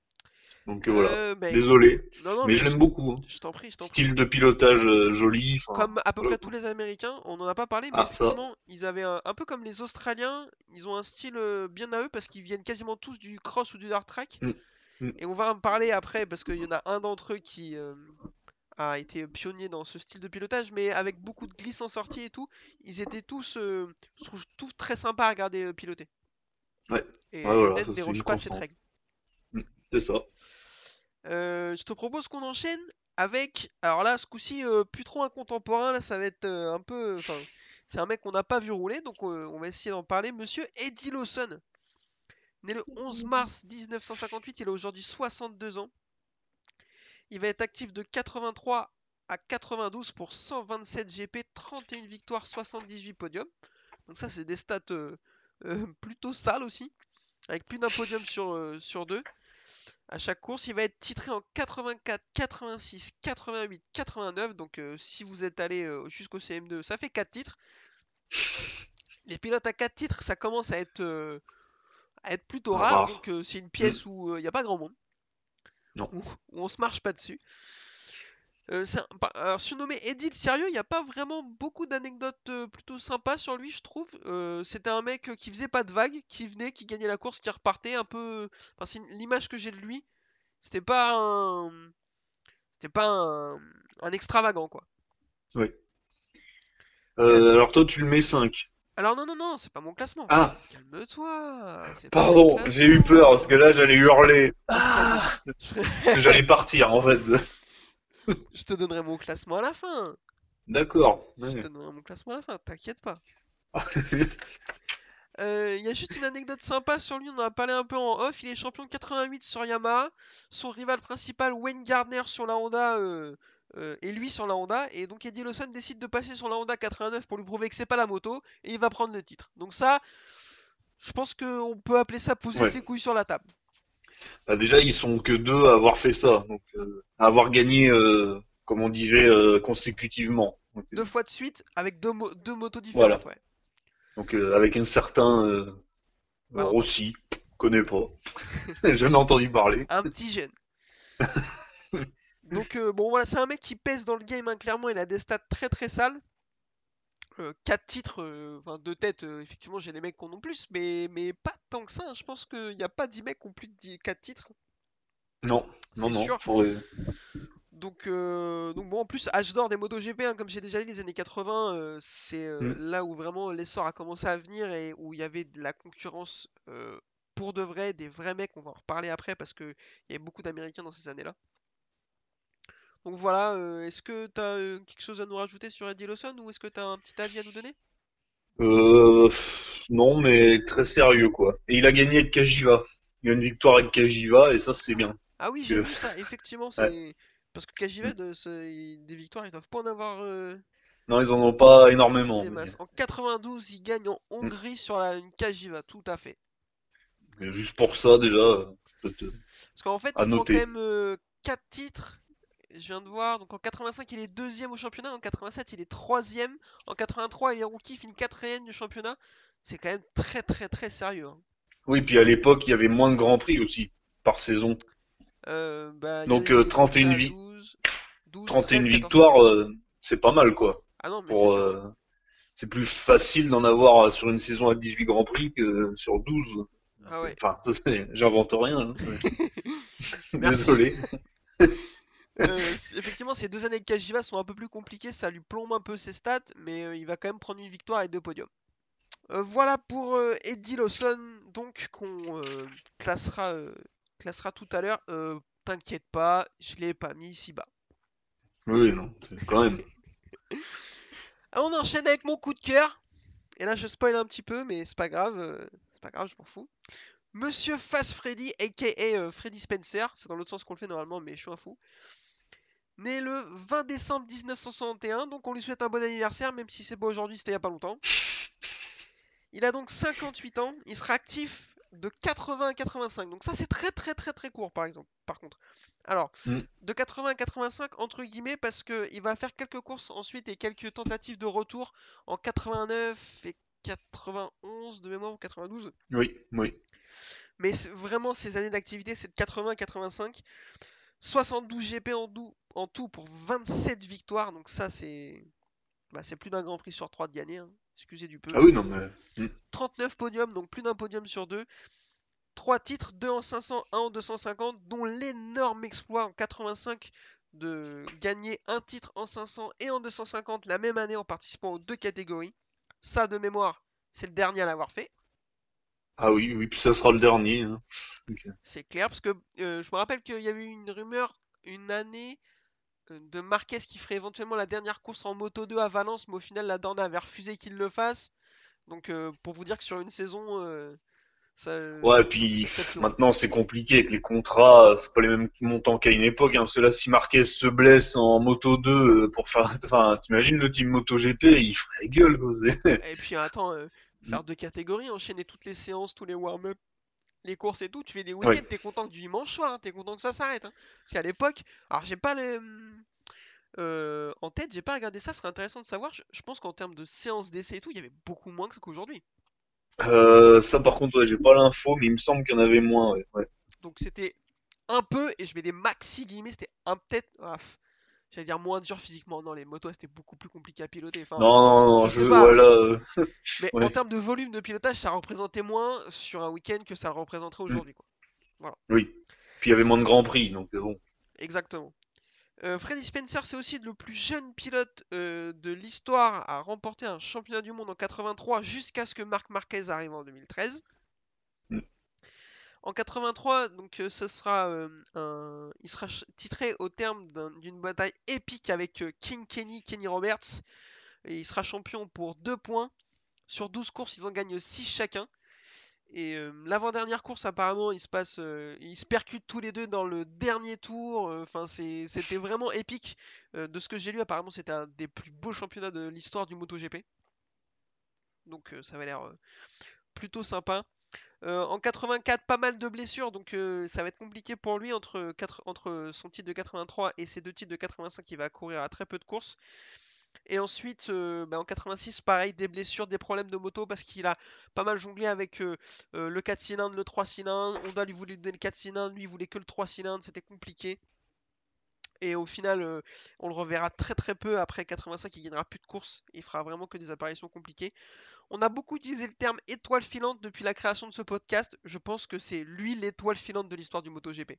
S3: Donc euh, voilà.
S2: Euh,
S3: Désolé,
S2: Non, non,
S3: mais je l'aime beaucoup. hein.
S2: Je t'en prie, je t'en prie.
S3: Style de pilotage euh, joli.
S2: Comme à peu près tous les Américains, on n'en a pas parlé, mais
S3: Ah, ça.
S2: effectivement, ils avaient un, un peu comme les Australiens, ils ont un style bien à eux parce qu'ils viennent quasiment tous du cross ou du dirt track.
S3: Mm. Mm.
S2: Et on va en parler après parce qu'il y en a un d'entre eux qui euh, a été pionnier dans ce style de pilotage, mais avec beaucoup de glisse en sortie et tout, ils étaient tous, je trouve, tous très sympas à regarder piloter.
S3: Ouais.
S2: Et
S3: Ouais, voilà, ça, c'est
S2: déroge pas cette règle.
S3: C'est ça.
S2: Euh, je te propose qu'on enchaîne avec. Alors là, ce coup-ci, euh, plus trop un contemporain. Là, ça va être euh, un peu. Enfin, c'est un mec qu'on n'a pas vu rouler, donc on va essayer d'en parler. Monsieur Eddie Lawson, né le 11 mars 1958, il a aujourd'hui 62 ans. Il va être actif de 83 à 92 pour 127 GP, 31 victoires, 78 podiums. Donc ça, c'est des stats euh, euh, plutôt sales aussi, avec plus d'un podium sur, euh, sur deux. À chaque course, il va être titré en 84, 86, 88, 89. Donc euh, si vous êtes allé euh, jusqu'au CM2, ça fait 4 titres. Les pilotes à 4 titres, ça commence à être, euh, à être plutôt rare.
S3: Rare.
S2: Donc c'est une pièce où euh, il n'y a pas grand monde.
S3: Non.
S2: Où, où on se marche pas dessus. Euh, un- alors, surnommé Eddie le sérieux, il n'y a pas vraiment beaucoup d'anecdotes euh, plutôt sympas sur lui, je trouve. Euh, c'était un mec qui faisait pas de vagues, qui venait, qui gagnait la course, qui repartait un peu. Enfin, c'est l'image que j'ai de lui. C'était pas un. C'était pas un, un extravagant quoi.
S3: Euh, alors toi, tu le mets 5.
S2: Alors non non non, c'est pas mon classement.
S3: Ah,
S2: Calme-toi.
S3: pardon, j'ai eu peur parce que là, j'allais hurler.
S2: Ah,
S3: Ah, parce que j'allais partir en fait.
S2: Je te donnerai mon classement à la fin.
S3: D'accord.
S2: Je
S3: ouais.
S2: te donnerai mon classement à la fin, t'inquiète pas. Euh, Il y a juste une anecdote sympa sur lui, on en a parlé un peu en off. Il est champion de 88 sur Yamaha. Son rival principal, Wayne Gardner, sur la Honda, euh, euh, et lui sur la Honda. Et donc Eddie Lawson décide de passer sur la Honda 89 pour lui prouver que c'est pas la moto. Et il va prendre le titre. Donc, ça, je pense qu'on peut appeler ça poser
S3: Ouais.
S2: ses couilles sur la table.
S3: Bah, déjà, ils sont que deux à avoir fait ça, donc euh, à avoir gagné, euh, comme on disait, euh, consécutivement. Donc,
S2: Deux fois de suite avec deux, mo- deux motos différentes. ouais.
S3: donc, avec un certain
S2: Voilà.
S3: Rossi, connais pas, jamais entendu parler.
S2: Un petit jeune. Donc bon voilà, c'est un mec qui pèse dans le game, hein, clairement, il a des stats très très sales. 4 titres, euh, enfin 2 têtes, euh, effectivement j'ai des mecs qui en ont plus, mais, mais pas tant que ça, hein. je pense qu'il n'y a pas 10 mecs qui ont plus de 4 titres,
S3: Non, non, non.
S2: sûr. Donc, euh, donc bon, en plus, âge d'or des MotoGP, hein, comme j'ai déjà dit, les années 80, euh, c'est euh,
S3: Mm.
S2: là où vraiment l'essor a commencé à venir et où il y avait de la concurrence euh, pour de vrai, des vrais mecs, on va en reparler après parce qu'il y avait beaucoup d'Américains dans ces années-là. Donc voilà, euh, est-ce que tu as quelque chose à nous rajouter sur Eddie Lawson ou est-ce que tu as un petit avis à nous donner?
S3: Euh, non, mais très sérieux, quoi. Et il a gagné avec Kajiva. Il y a une victoire avec Kajiva, et ça, c'est bien.
S2: Ah oui, j'ai vu ça, effectivement, c'est... Parce que Kajiva, de des victoires, ils doivent pas en avoir euh,
S3: Non, ils en ont pas énormément.
S2: des masses. En 92, il gagne en Hongrie sur la, une Kajiva, tout à fait.
S3: Juste pour ça, déjà, euh, peut-être-
S2: Parce qu'en fait,
S3: À
S2: il prend
S3: noter.
S2: quand même 4 titres. Je viens de voir. Donc en 85, il est deuxième au championnat. En 87, il est troisième. En 83, il est rookie, finit quatrième du championnat. C'est quand même très très très sérieux. hein.
S3: Oui, puis à l'époque, il y avait moins de grands prix aussi, par saison.
S2: Euh, bah,
S3: Donc,
S2: a-
S3: euh,
S2: il est
S3: 31
S2: à
S3: vi-
S2: 12, 12,
S3: 31
S2: 13, 14.
S3: victoires, euh, c'est pas mal, quoi.
S2: Ah non, mais
S3: Pour,
S2: c'est
S3: euh, plus facile d'en avoir sur une saison à 18 grands prix que sur 12.
S2: Ah ouais.
S3: Enfin, j'invente rien. hein. Désolé.
S2: Euh, effectivement, ces deux années de Kajiva sont un peu plus compliquées, ça lui plombe un peu ses stats, mais euh, il va quand même prendre une victoire et deux podiums. Euh, voilà pour Eddie Lawson, donc qu'on classera, classera tout à l'heure. T'inquiète pas, je l'ai pas mis si bas.
S3: Oui, non, c'est quand même.
S2: Ah, on enchaîne avec mon coup de cœur. Et là, je spoil un petit peu, mais c'est pas grave, euh, c'est pas grave, je m'en fous. Monsieur Fast Freddy, aka euh, Freddy Spencer, c'est dans l'autre sens qu'on le fait normalement, mais je suis un fou. Né le 20 décembre 1961, donc on lui souhaite un bon anniversaire, même si c'est pas aujourd'hui, c'était il y a pas longtemps. Il a donc 58 ans, il sera actif de 80 à 85, donc ça c'est très très très très court par exemple, par contre. Alors,
S3: Mm.
S2: de 80 à 85 entre guillemets parce que il va faire quelques courses ensuite et quelques tentatives de retour en 89 et 91 de mémoire ou 92.
S3: Oui, oui.
S2: Mais vraiment, ces années d'activité, c'est de 80 à 85. 72 GP en, tout pour 27 victoires. Donc ça, c'est bah, c'est plus d'un Grand Prix sur 3 de gagner. hein. Excusez du peu.
S3: Ah oui, non, mais.
S2: 39 podiums, donc plus d'un podium sur deux. 3 titres, 2 en 500, 1 en 250, dont l'énorme exploit en 85 de gagner un titre en 500 et en 250 la même année en participant aux deux catégories. Ça, de mémoire, c'est le dernier à l'avoir fait.
S3: Ah oui, oui, puis ça sera le dernier. hein.
S2: C'est clair, parce que euh, je me rappelle qu'il y avait eu une rumeur une année euh, de Marquez qui ferait éventuellement la dernière course en Moto 2 à Valence, mais au final la Dorna avait refusé qu'il le fasse. Donc euh, pour vous dire que sur une saison, euh, ça...
S3: Ouais, puis
S2: ça fait-
S3: maintenant c'est compliqué avec les contrats, c'est pas les mêmes montants qu'à une époque. Hein, parce que là, si Marquez se blesse en Moto 2 euh, pour faire. Enfin, t'imagines le team MotoGP, il ferait gueule, quoi.
S2: Et puis attends, euh, faire deux catégories, enchaîner toutes les séances, tous les warm-up, les courses et tout, tu fais des week-ends,
S3: Ouais.
S2: t'es content que du dimanche soir, hein, t'es content que ça s'arrête. hein. Parce qu'à l'époque, alors j'ai pas les... hum, euh, en tête, j'ai pas regardé ça, ce serait intéressant de savoir. Je, je pense qu'en termes de séances d'essai et tout, il y avait beaucoup moins que qu'aujourd'hui.
S3: Euh, ça, par contre, ouais, j'ai pas l'info, mais il me semble qu'il y en avait moins. Ouais. ouais.
S2: Donc c'était un peu, et je mets des maxi guillemets, c'était un peut-être... ah, J'allais dire moins dur physiquement, non, les motos c'était beaucoup plus compliqué à piloter. Enfin,
S3: Non, non, non,
S2: je
S3: je,
S2: pas.
S3: voilà. euh,
S2: mais
S3: ouais.
S2: en termes de volume de pilotage, ça représentait moins sur un week-end que ça le représenterait aujourd'hui. quoi.
S3: Oui. Puis il y avait moins de grands prix, donc euh, bon.
S2: Exactement. Euh, Freddy Spencer, c'est aussi le plus jeune pilote euh, de l'histoire à remporter un championnat du monde en 83 jusqu'à ce que Marc Marquez arrive en 2013. En 83, donc euh, ce sera euh, un... il sera titré au terme d'un- d'une bataille épique avec euh, King Kenny, Kenny Roberts. Il sera champion pour 2 points. Sur 12 courses, ils en gagnent 6 chacun. Et l'avant-dernière course, apparemment, ils se passent, se percutent tous les deux dans le dernier tour. Enfin, c'était vraiment épique. De ce que j'ai lu, apparemment, c'était un des plus beaux championnats de l'histoire du MotoGP. Donc, ça avait l'air plutôt sympa. Euh, en 84, pas mal de blessures, donc euh, ça va être compliqué pour lui entre, son titre de 83 et ses deux titres de 85. Il va courir à très peu de courses. Et ensuite, euh, bah, en 86, pareil, des blessures, des problèmes de moto parce qu'il a pas mal jonglé avec le 4 cylindres, le 3 cylindres. Honda lui voulait donner le 4 cylindres, lui il voulait que le 3 cylindres, c'était compliqué. Et au final, on le reverra très très peu après 85, il gagnera plus de courses, il fera vraiment que des apparitions compliquées. On a beaucoup utilisé le terme étoile filante depuis la création de ce podcast. Je pense que c'est lui l'étoile filante de l'histoire du MotoGP.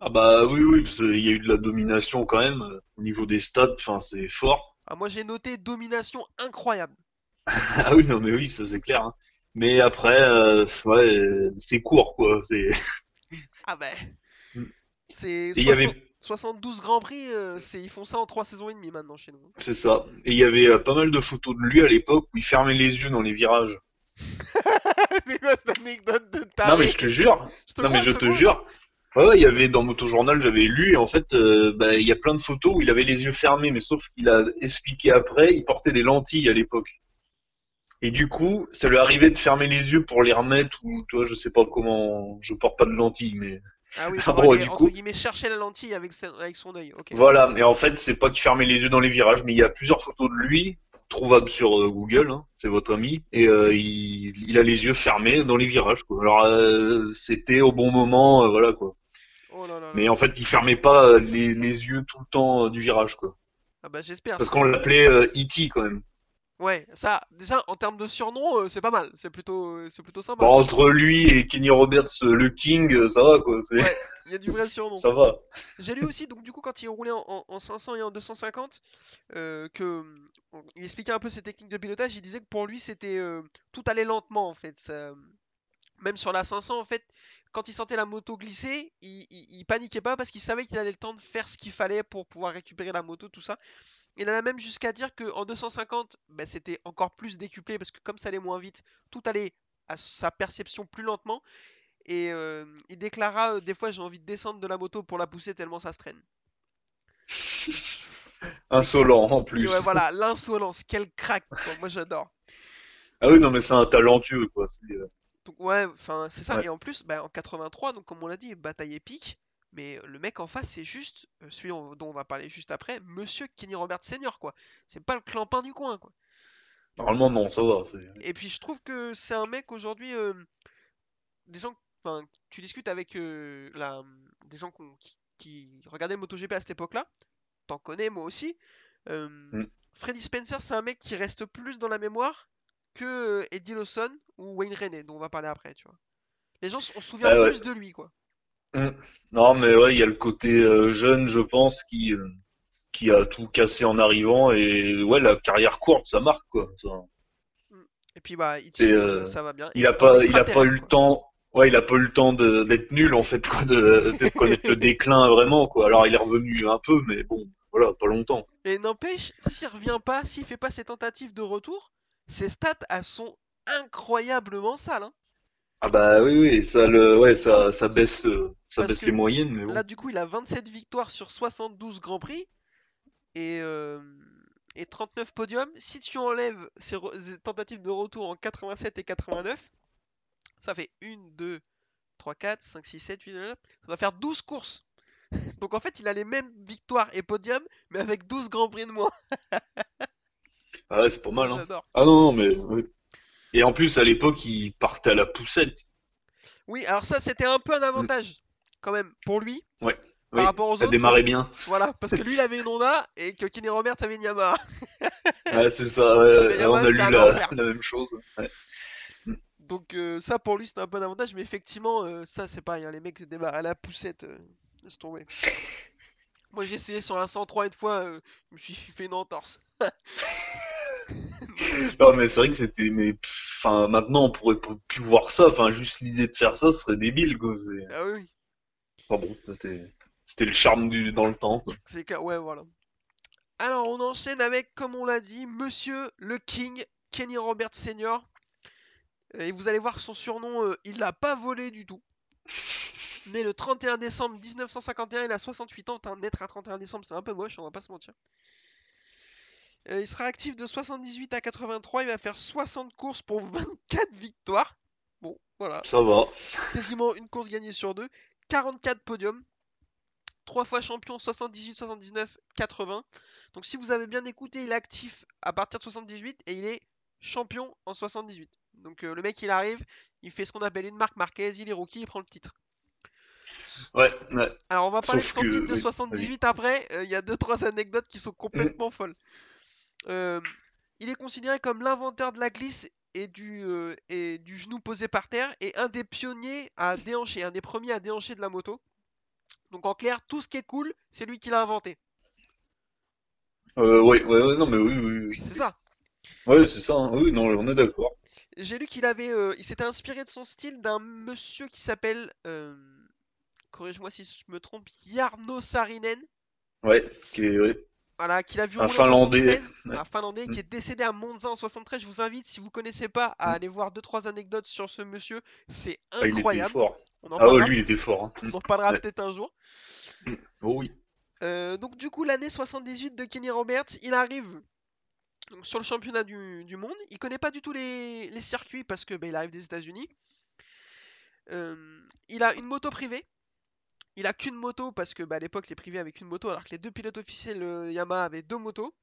S3: Ah bah oui, oui, parce qu'il y a eu de la domination quand même euh, au niveau des stats. Enfin, c'est fort.
S2: Ah, moi j'ai noté domination incroyable.
S3: Ah oui, non, mais oui, ça c'est clair. hein. Mais après, euh, ouais, c'est court, quoi.
S2: Ah bah. C'est
S3: Et il y avait
S2: 60 72 Grands Prix, euh, c'est, ils font ça en 3 saisons et demie maintenant chez nous.
S3: C'est ça. Et il y avait euh, pas mal de photos de lui à l'époque où il fermait les yeux dans les virages.
S2: c'est quoi cette anecdote de taré
S3: Non mais je te jure.
S2: Je te
S3: Non mais je te jure. Ouais, ouais, il y avait dans Motojournal, j'avais lu et en fait, euh, bah, il y a plein de photos où il avait les yeux fermés, mais sauf qu'il a expliqué après, il portait des lentilles à l'époque. Et du coup, ça lui arrivait de fermer les yeux pour les remettre ou toi, je sais pas comment, je porte pas de lentilles, mais
S2: Ah oui,
S3: bon,
S2: aller,
S3: du
S2: entre
S3: coup-
S2: guillemets, chercher la lentille avec, sa- avec son œil.
S3: Voilà, et en fait, c'est pas qu'il fermait les yeux dans les virages, mais il y a plusieurs photos de lui, trouvables sur euh, Google, hein, c'est votre ami, et euh, il, il a les yeux fermés dans les virages, quoi. Alors, euh, c'était au bon moment, euh, voilà, quoi.
S2: Oh là là.
S3: Mais en fait, il fermait pas euh, les, les yeux tout le temps du virage, quoi.
S2: Ah bah j'espère.
S3: Parce qu'on l'appelait euh, E.T. quand même.
S2: Ouais, ça, déjà en termes de surnom, euh, c'est pas mal. C'est plutôt, euh, c'est plutôt sympa.
S3: Bon, entre lui et Kenny Roberts, euh, le King, ça va, quoi.
S2: Ouais. Il y a du vrai surnom.
S3: ça va.
S2: J'ai lu aussi, donc du coup, quand il roulait en, en- en 500 et en 250, euh, que il expliquait un peu ses techniques de pilotage. Il disait que pour lui, c'était tout allait lentement en fait. Ça- même sur la 500, en fait, quand il sentait la moto glisser, il, il- il paniquait pas parce qu'il savait qu'il avait le temps de faire ce qu'il fallait pour pouvoir récupérer la moto, tout ça. Il allait même jusqu'à dire qu'en 250, bah, c'était encore plus décuplé parce que comme ça allait moins vite, tout allait à sa perception plus lentement. Et euh, il déclara euh, des fois j'ai envie de descendre de la moto pour la pousser tellement ça se traîne.
S3: Insolent, en plus.
S2: ouais, voilà, l'insolence, quel crack, quoi. Moi j'adore.
S3: Ah oui, non, mais c'est un talentueux, quoi. euh,
S2: Donc ouais, enfin c'est ça.
S3: Ouais.
S2: Et en plus, bah, en 83, donc comme on l'a dit, bataille épique. Mais le mec en face, c'est juste euh, celui on- dont on va parler juste après, Monsieur Kenny Roberts Senior, quoi. C'est pas le clampin du coin, quoi.
S3: Normalement, non, ça va.
S2: Et puis je trouve que c'est un mec aujourd'hui, euh, des gens, enfin, tu discutes avec euh, la, des gens qui, qui regardaient le MotoGP à cette époque-là, t'en connais moi aussi. euh,
S3: Mm.
S2: Freddy Spencer, c'est un mec qui reste plus dans la mémoire que euh, Eddie Lawson ou Wayne Rainey, dont on va parler après, tu vois. Les gens, on se souvient
S3: Ah ouais.
S2: plus de lui, quoi.
S3: Non, mais ouais, il y a le côté euh, jeune, je pense, qui, euh, qui a tout cassé en arrivant. Et ouais, la carrière courte, ça marque, quoi. ça.
S2: Et puis bah, il tire,
S3: euh,
S2: ça va bien.
S3: Il a
S2: Extra-
S3: pas, il a pas eu le temps. Ouais, il a pas eu le temps d'être nul en fait, quoi, de, de connaître le déclin vraiment, quoi. Alors il est revenu un peu, mais bon, voilà, pas longtemps.
S2: Et n'empêche, s'il revient pas, s'il fait pas ses tentatives de retour, ses stats elles sont incroyablement sales. hein.
S3: Ah bah oui, oui, ça, le, ouais, ça, ça baisse, euh, ça baisse les moyennes, mais bon.
S2: Là, du coup, il a 27 victoires sur 72 Grands Prix et, euh, et 39 podiums. Si tu enlèves ses, tentatives de retour en 87 et 89, ça fait 1, 2, 3, 4, 5, 6, 7, 8, 9, ça va faire 12 courses. Donc en fait, il a les mêmes victoires et podiums, mais avec 12 Grands Prix de moins.
S3: Ah ouais, c'est pas mal, hein. Ah non, non, mais oui. Et en plus, à l'époque, il partait à la poussette.
S2: Oui, alors ça, c'était un peu un avantage quand même pour lui par
S3: Oui,
S2: rapport aux
S3: ça
S2: autres.
S3: démarrait
S2: parce-
S3: bien.
S2: Voilà, parce que lui, il avait une Honda et que Kenny Roberts avait une Yamaha.
S3: Ouais, c'est ça, ouais, ouais, on a lu la, même chose. Ouais.
S2: Donc euh, ça pour lui c'était un peu un avantage, mais effectivement euh, ça c'est pareil, hein, les mecs démarrent à la poussette, euh, laisse tomber. Moi j'ai essayé sur un 103 une fois, euh, je me suis fait une entorse.
S3: Non, mais c'est vrai que c'était. Mais enfin, maintenant, on pourrait plus voir ça. Enfin, juste l'idée de faire ça serait débile, quoi.
S2: Ah oui,
S3: Enfin bon, c'était, c'était le charme du dans le temps,
S2: c'est clair, ouais, voilà. Alors on enchaîne avec, comme on l'a dit, Monsieur le King, Kenny Roberts Sr. Et vous allez voir son surnom, euh, il l'a pas volé du tout. Né le 31 décembre 1951, il a 68 ans. Naître à 31 décembre, c'est un peu moche, on va pas se mentir. Euh, il sera actif de 78 à 83, il va faire 60 courses pour 24 victoires. Bon, voilà,
S3: Ça va.
S2: quasiment une course gagnée sur deux. 44 podiums. 3 fois champion 78, 79, 80. Donc si vous avez bien écouté, il est actif à partir de 78 et il est champion en 78. Donc euh, le mec il arrive, il fait ce qu'on appelle une marque Marquez, il est rookie, il prend le titre.
S3: Ouais, ouais.
S2: Alors on va parler de son
S3: que-
S2: titre de
S3: oui,
S2: 78 après, euh, il y a 2-3 anecdotes qui sont complètement folles. Euh, il est considéré comme l'inventeur de la glisse et du, euh, et du genou posé par terre et un des pionniers à déhancher, un des premiers à déhancher de la moto. Donc en clair, tout ce qui est cool, c'est lui qui l'a inventé.
S3: Euh, ouais, ouais, non, mais oui, oui, oui.
S2: C'est ça.
S3: Ouais, c'est ça. hein. Oui, non, on est d'accord.
S2: J'ai lu qu'il avait, euh, il s'était inspiré de son style d'un monsieur qui s'appelle, euh, corrige-moi si je me trompe, Jarno Saarinen.
S3: Ouais, qui est, ouais.
S2: Voilà, qu'il a vu
S3: Un Finlandais,
S2: 73,
S3: ouais.
S2: un Finlandais qui est décédé à Monza en 73. Je vous invite, si vous connaissez pas, à
S3: Mm.
S2: aller voir deux trois anecdotes sur ce monsieur. C'est
S3: Ah, il était
S2: incroyable.
S3: fort.
S2: On en
S3: Ah ouais,
S2: parlera,
S3: lui, il était fort. hein.
S2: on en reparlera
S3: Ouais.
S2: peut-être un jour.
S3: Oh oui.
S2: Euh, donc du coup, l'année 78 de Kenny Roberts, il arrive donc, sur le championnat du, du monde. Il connaît pas du tout les, les circuits parce que bah, il arrive des États-Unis. Euh, il a une moto privée. Il a qu'une moto parce que bah, à l'époque les privés avaient qu'une moto alors que les deux pilotes officiels euh, Yamaha avaient deux motos.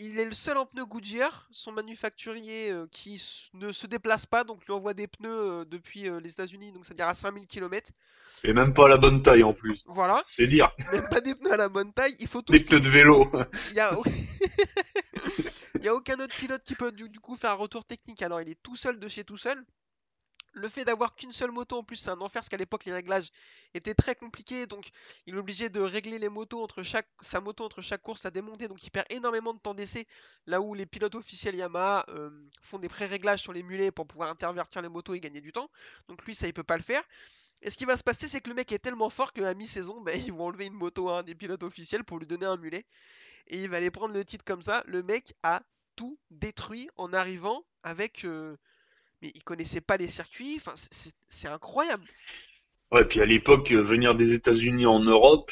S2: Il est le seul en pneus Goodyear, son manufacturier euh, qui ne se déplace pas, donc lui envoie des pneus euh, depuis euh, les États-Unis, donc c'est-à-dire à 5000 km.
S3: Et même pas la bonne taille en plus.
S2: Voilà,
S3: C'est dire.
S2: même pas des pneus à la bonne taille, il faut tout
S3: Des pneus de vélo.
S2: Il y a... il y a aucun autre pilote qui peut du, du coup faire un retour technique. Alors il est tout seul de chez tout seul. Le fait d'avoir qu'une seule moto en plus, c'est un enfer parce qu'à l'époque les réglages étaient très compliqués. Donc il est obligé de régler les motos entre chaque sa moto entre chaque course à démonter. Donc il perd énormément de temps d'essai. Là où les pilotes officiels Yamaha euh, font des pré-réglages sur les mulets pour pouvoir intervertir les motos et gagner du temps. Donc lui ça il peut pas le faire. Et ce qui va se passer, c'est que le mec est tellement fort qu'à mi-saison, ben, ils vont enlever une moto à un des pilotes officiels pour lui donner un mulet et il va aller prendre le titre comme ça. Le mec a tout détruit en arrivant avec. euh, Mais il connaissait pas les circuits. Enfin, c'est- incroyable.
S3: Ouais, puis à l'époque, euh, venir des États-Unis en Europe,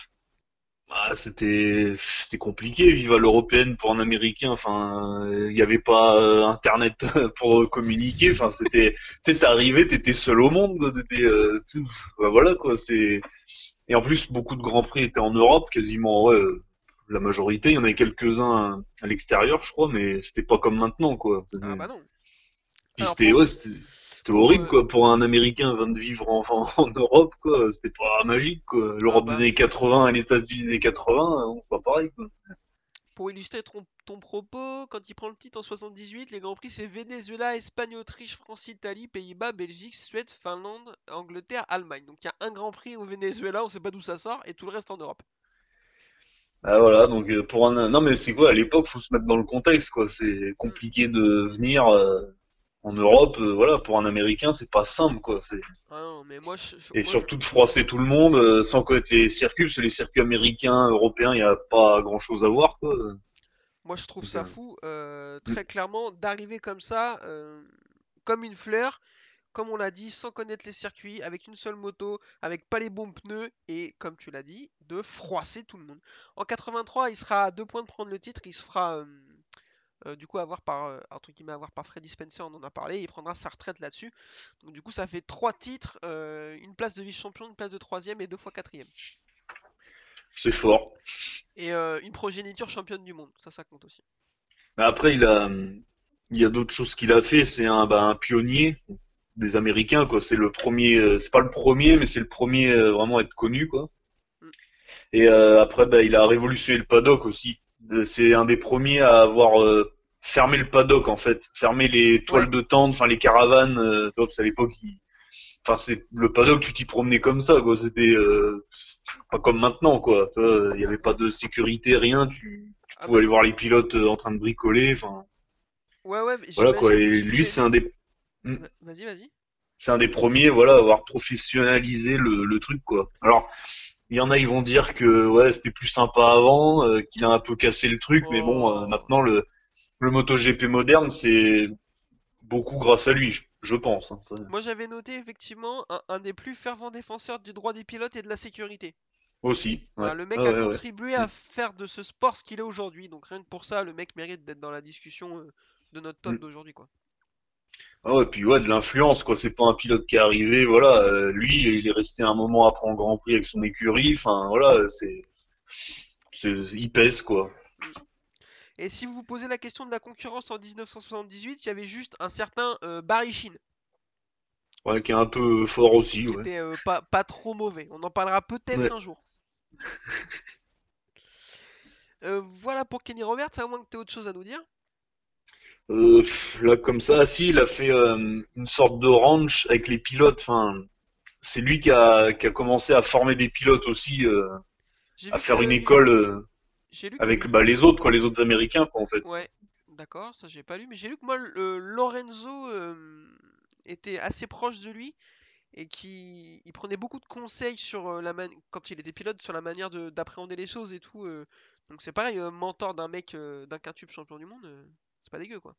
S3: bah, c'était c'était compliqué. Vivre à l'européenne pour un Américain, enfin, il n'y avait pas euh, Internet pour communiquer. Enfin, c'était, t'es arrivé, t'étais seul au monde. T'étais, euh, bah, voilà quoi. C'est et en plus beaucoup de grands prix étaient en Europe, quasiment ouais, euh, la majorité. Il y en avait quelques-uns à l'extérieur, je crois, mais c'était pas comme maintenant quoi.
S2: Ah bah non.
S3: Puis c'était ouais, horrible quoi pour un Américain venant de vivre en, Europe quoi. C'était pas magique quoi. L'Europe
S2: Ah bah.
S3: des années 80 et les États-Unis des années 80, euh, c'est pas pareil quoi.
S2: Pour illustrer ton, ton propos, quand il prend le titre en 78, les Grands Prix c'est Venezuela, Espagne, Autriche, France, Italie, Pays-Bas, Belgique, Suède, Finlande, Angleterre, Allemagne. Donc il y a un Grand Prix au Venezuela, on sait pas d'où ça sort, et tout le reste en Europe.
S3: Ah voilà donc euh, pour un non mais c'est quoi à l'époque faut se mettre dans le contexte quoi. C'est compliqué de venir euh, en Europe euh, voilà pour un Américain c'est pas simple quoi.
S2: Ah non, mais moi je. je-
S3: et surtout de froisser tout le monde euh, sans connaître les circuits parce que les circuits américains européens il y a pas grand chose à voir quoi.
S2: Moi, je trouve ça
S3: euh,
S2: fou, euh, très clairement, d'arriver comme ça, comme une fleur, comme on l'a dit, sans connaître les circuits, avec une seule moto, avec pas les bons pneus, et comme tu l'as dit, de froisser tout le monde. En 83, il sera à deux points de prendre le titre, il se fera euh, du coup avoir par, euh, entre guillemets, avoir par Freddy Spencer, on en a parlé, il prendra sa retraite là-dessus. Donc du coup, ça fait trois titres, euh, une place de vice-champion, une place de troisième et deux fois quatrième.
S3: C'est fort.
S2: Et euh, une progéniture championne du monde, ça, ça compte aussi.
S3: Mais après, il a, il y a d'autres choses qu'il a fait. C'est un, bah, un pionnier des Américains, quoi. C'est le premier, c'est pas le premier, mais c'est le premier vraiment à être connu, quoi.
S2: Mm.
S3: Et après, bah, il a révolutionné le paddock aussi. Euh, C'est un des premiers à avoir euh, fermé le paddock, en fait. Fermé les toiles
S2: Ouais.
S3: de tente, enfin les caravanes. Euh, qu'à l'époque, il- enfin c'est le paddock, tu t'y promenais comme ça, quoi. C'était, euh, pas comme maintenant, quoi. Il n'y avait pas de sécurité, rien. Tu, tu
S2: Ah
S3: pouvais aller voir les pilotes en train de bricoler. Enfin,
S2: Ouais, ouais, mais
S3: voilà quoi. Et lui, c'est un des,
S2: Vas-y, vas-y.
S3: c'est un des premiers, voilà, à avoir professionnalisé le, le truc, quoi. Alors, il y en a, ils vont dire que ouais, c'était plus sympa avant, euh, qu'il a un peu cassé le truc, mais bon, euh,
S2: Oh.
S3: maintenant le le MotoGP moderne, c'est beaucoup grâce à lui, je, je pense. hein.
S2: Moi, j'avais noté effectivement un, un des plus fervents défenseurs du droit des pilotes et de la sécurité.
S3: Aussi.
S2: Le mec
S3: Ah
S2: a
S3: ouais, ouais.
S2: contribué à faire de ce sport ce qu'il est aujourd'hui. Donc rien que pour ça, le mec mérite d'être dans la discussion euh, de notre top
S3: Mm.
S2: d'aujourd'hui, quoi.
S3: Ah ouais, puis ouais, de l'influence, quoi. C'est pas un pilote qui est arrivé, voilà. euh, lui, il est resté un moment après en Grand Prix avec son écurie. Enfin, voilà, c'est, c'est, il pèse, quoi.
S2: Et si vous vous posez la question de la concurrence en 1978, il y avait juste un certain euh, Barry Sheen,
S3: Ouais, qui est un peu fort aussi,
S2: qui
S3: ouais.
S2: était euh, pas, pas trop mauvais. On en parlera peut-être
S3: Ouais.
S2: un jour. Euh, voilà pour Kenny Roberts, à moins que tu aies autre chose à nous dire.
S3: Euh, là, comme ça, si, il a fait euh, une sorte de ranch avec les pilotes. Enfin, c'est lui qui a, qui a commencé à former des pilotes aussi, euh, à faire
S2: que-
S3: une école euh, avec bah, les autres, quoi, les autres Américains, quoi, en fait.
S2: Ouais, d'accord, ça j'ai pas lu, mais j'ai lu que moi, Lorenzo était assez proche de lui et qui il prenait beaucoup de conseils sur la man- quand il était pilote sur la manière de- d'appréhender les choses et tout. Donc c'est pareil, mentor d'un mec d'un quintuple champion du monde, c'est pas dégueu quoi.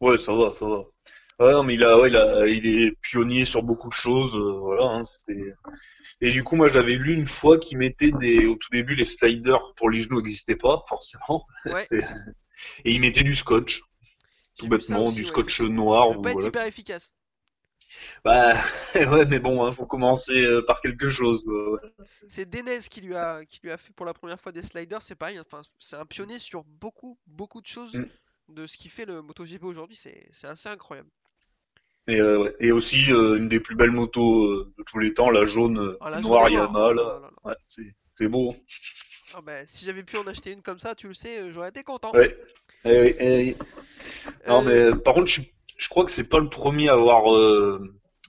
S3: Ouais, ça va, ça va. Ouais, non, mais il a, ouais, il a, il est pionnier sur beaucoup de choses, euh, voilà, hein, c'était. Et du coup, moi, j'avais lu une fois qu'il mettait des, au tout début, les sliders pour les genoux n'existaient pas, forcément.
S2: Ouais,
S3: Et il mettait du scotch, tout bêtement,
S2: aussi,
S3: du
S2: ouais,
S3: scotch noir,
S2: Ça peut
S3: ou
S2: pas être
S3: voilà.
S2: hyper efficace.
S3: Bah, ouais, mais bon, hein, faut commencer euh, par quelque chose, ouais.
S2: C'est Denez qui lui a qui lui a fait pour la première fois des sliders, c'est pareil, enfin c'est un pionnier sur beaucoup beaucoup de choses
S3: Mm.
S2: De ce qui fait le MotoGP aujourd'hui, c'est c'est assez incroyable.
S3: Et, euh. Et aussi, euh, une des plus belles motos euh, de tous les temps, la jaune,
S2: Ah, la jaune
S3: noire
S2: noire,
S3: Yamaha,
S2: oh
S3: là. Ouais, c'est, beau.
S2: Ah bah, si j'avais pu en acheter une comme ça, tu le sais, j'aurais été content.
S3: Ouais. Et, et- Non, mais par contre, je, je crois que c'est pas le premier à avoir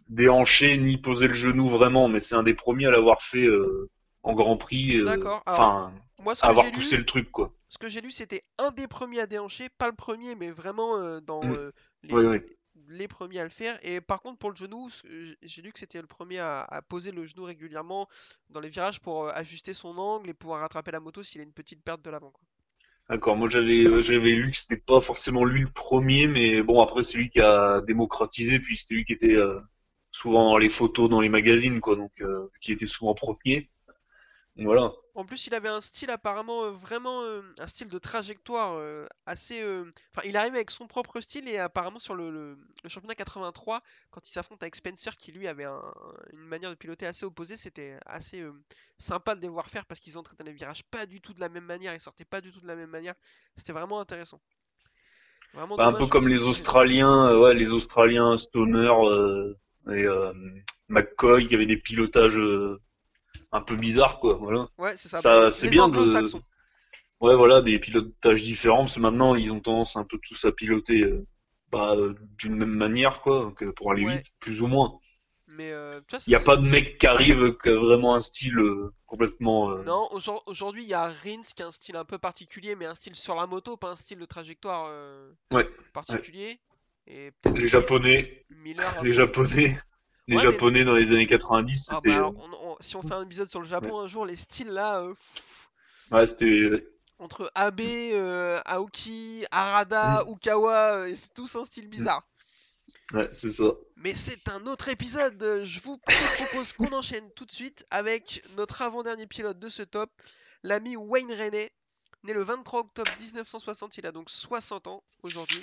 S3: déhanché ni posé le genou vraiment, mais c'est un des premiers à l'avoir fait euh, en Grand Prix. euh,
S2: D'accord,
S3: Enfin,
S2: moi, ce
S3: à
S2: que
S3: avoir poussé
S2: lu,
S3: le truc, quoi.
S2: ce que j'ai lu, c'était un des premiers à déhancher, pas le premier, mais vraiment euh, dans
S3: Mm.
S2: euh, les,
S3: Oui, oui.
S2: les premiers à le faire. Et par contre, pour le genou, j'ai- lu que c'était le premier à, à poser le genou régulièrement dans les virages pour euh, ajuster son angle et pouvoir rattraper la moto s'il a une petite perte de l'avant.
S3: D'accord. Moi, j'avais lu que c'était pas forcément lui le premier, mais bon, après, c'est lui qui a démocratisé, puis c'était lui qui était souvent dans les photos, dans les magazines, quoi. Donc, qui était souvent premier. Donc, Voilà.
S2: En plus, il avait un style apparemment euh, vraiment euh, un style de trajectoire euh, assez. Enfin, il arrive avec son propre style et apparemment sur le, le- le championnat 83, quand il s'affronte avec Spencer, qui lui avait un- une manière de piloter assez opposée, c'était assez sympa de les voir faire parce qu'ils entraient dans les virages pas du tout de la même manière, ils sortaient pas du tout de la même manière. C'était vraiment intéressant. Vraiment
S3: Bah, un peu comme les Australiens, ouais, les Australiens Stoner et McCoy qui avaient des pilotages un peu bizarres, quoi. Voilà.
S2: Ouais, c'est ça.
S3: Ça,
S2: bah,
S3: c'est bien de-. Ouais, voilà, des pilotages différents, parce que maintenant ils ont tendance un peu tous à piloter euh, bah, euh, d'une même manière, quoi, que pour aller
S2: Ouais.
S3: vite, plus ou moins.
S2: Mais euh, tu vois,
S3: Il n'y a pas de mec qui arrive qui a vraiment un style euh, complètement. euh,
S2: Non, aujourd- aujourd'hui il y a Rins qui a un style un peu particulier, mais un style sur la moto, pas un style de trajectoire
S3: Ouais,
S2: particulier. Et
S3: Les Japonais,
S2: Miller.
S3: les. Japonais, les
S2: Ouais, mais-
S3: Japonais dans les années 90,
S2: Ah
S3: c'était,
S2: bah
S3: euh,
S2: alors, on- on- si on fait un épisode sur le Japon un jour, les styles là, euh,
S3: ouais, c'était,
S2: entre Abe, euh, Aoki, Arada, Ukawa, euh, c'est tous un style bizarre.
S3: ouais, c'est ça.
S2: Mais c'est un autre épisode. euh, Je vous propose qu'on enchaîne tout de suite avec notre avant-dernier pilote de ce top, l'ami Wayne Rainey, né le 23 octobre 1960. Il a donc 60 ans aujourd'hui.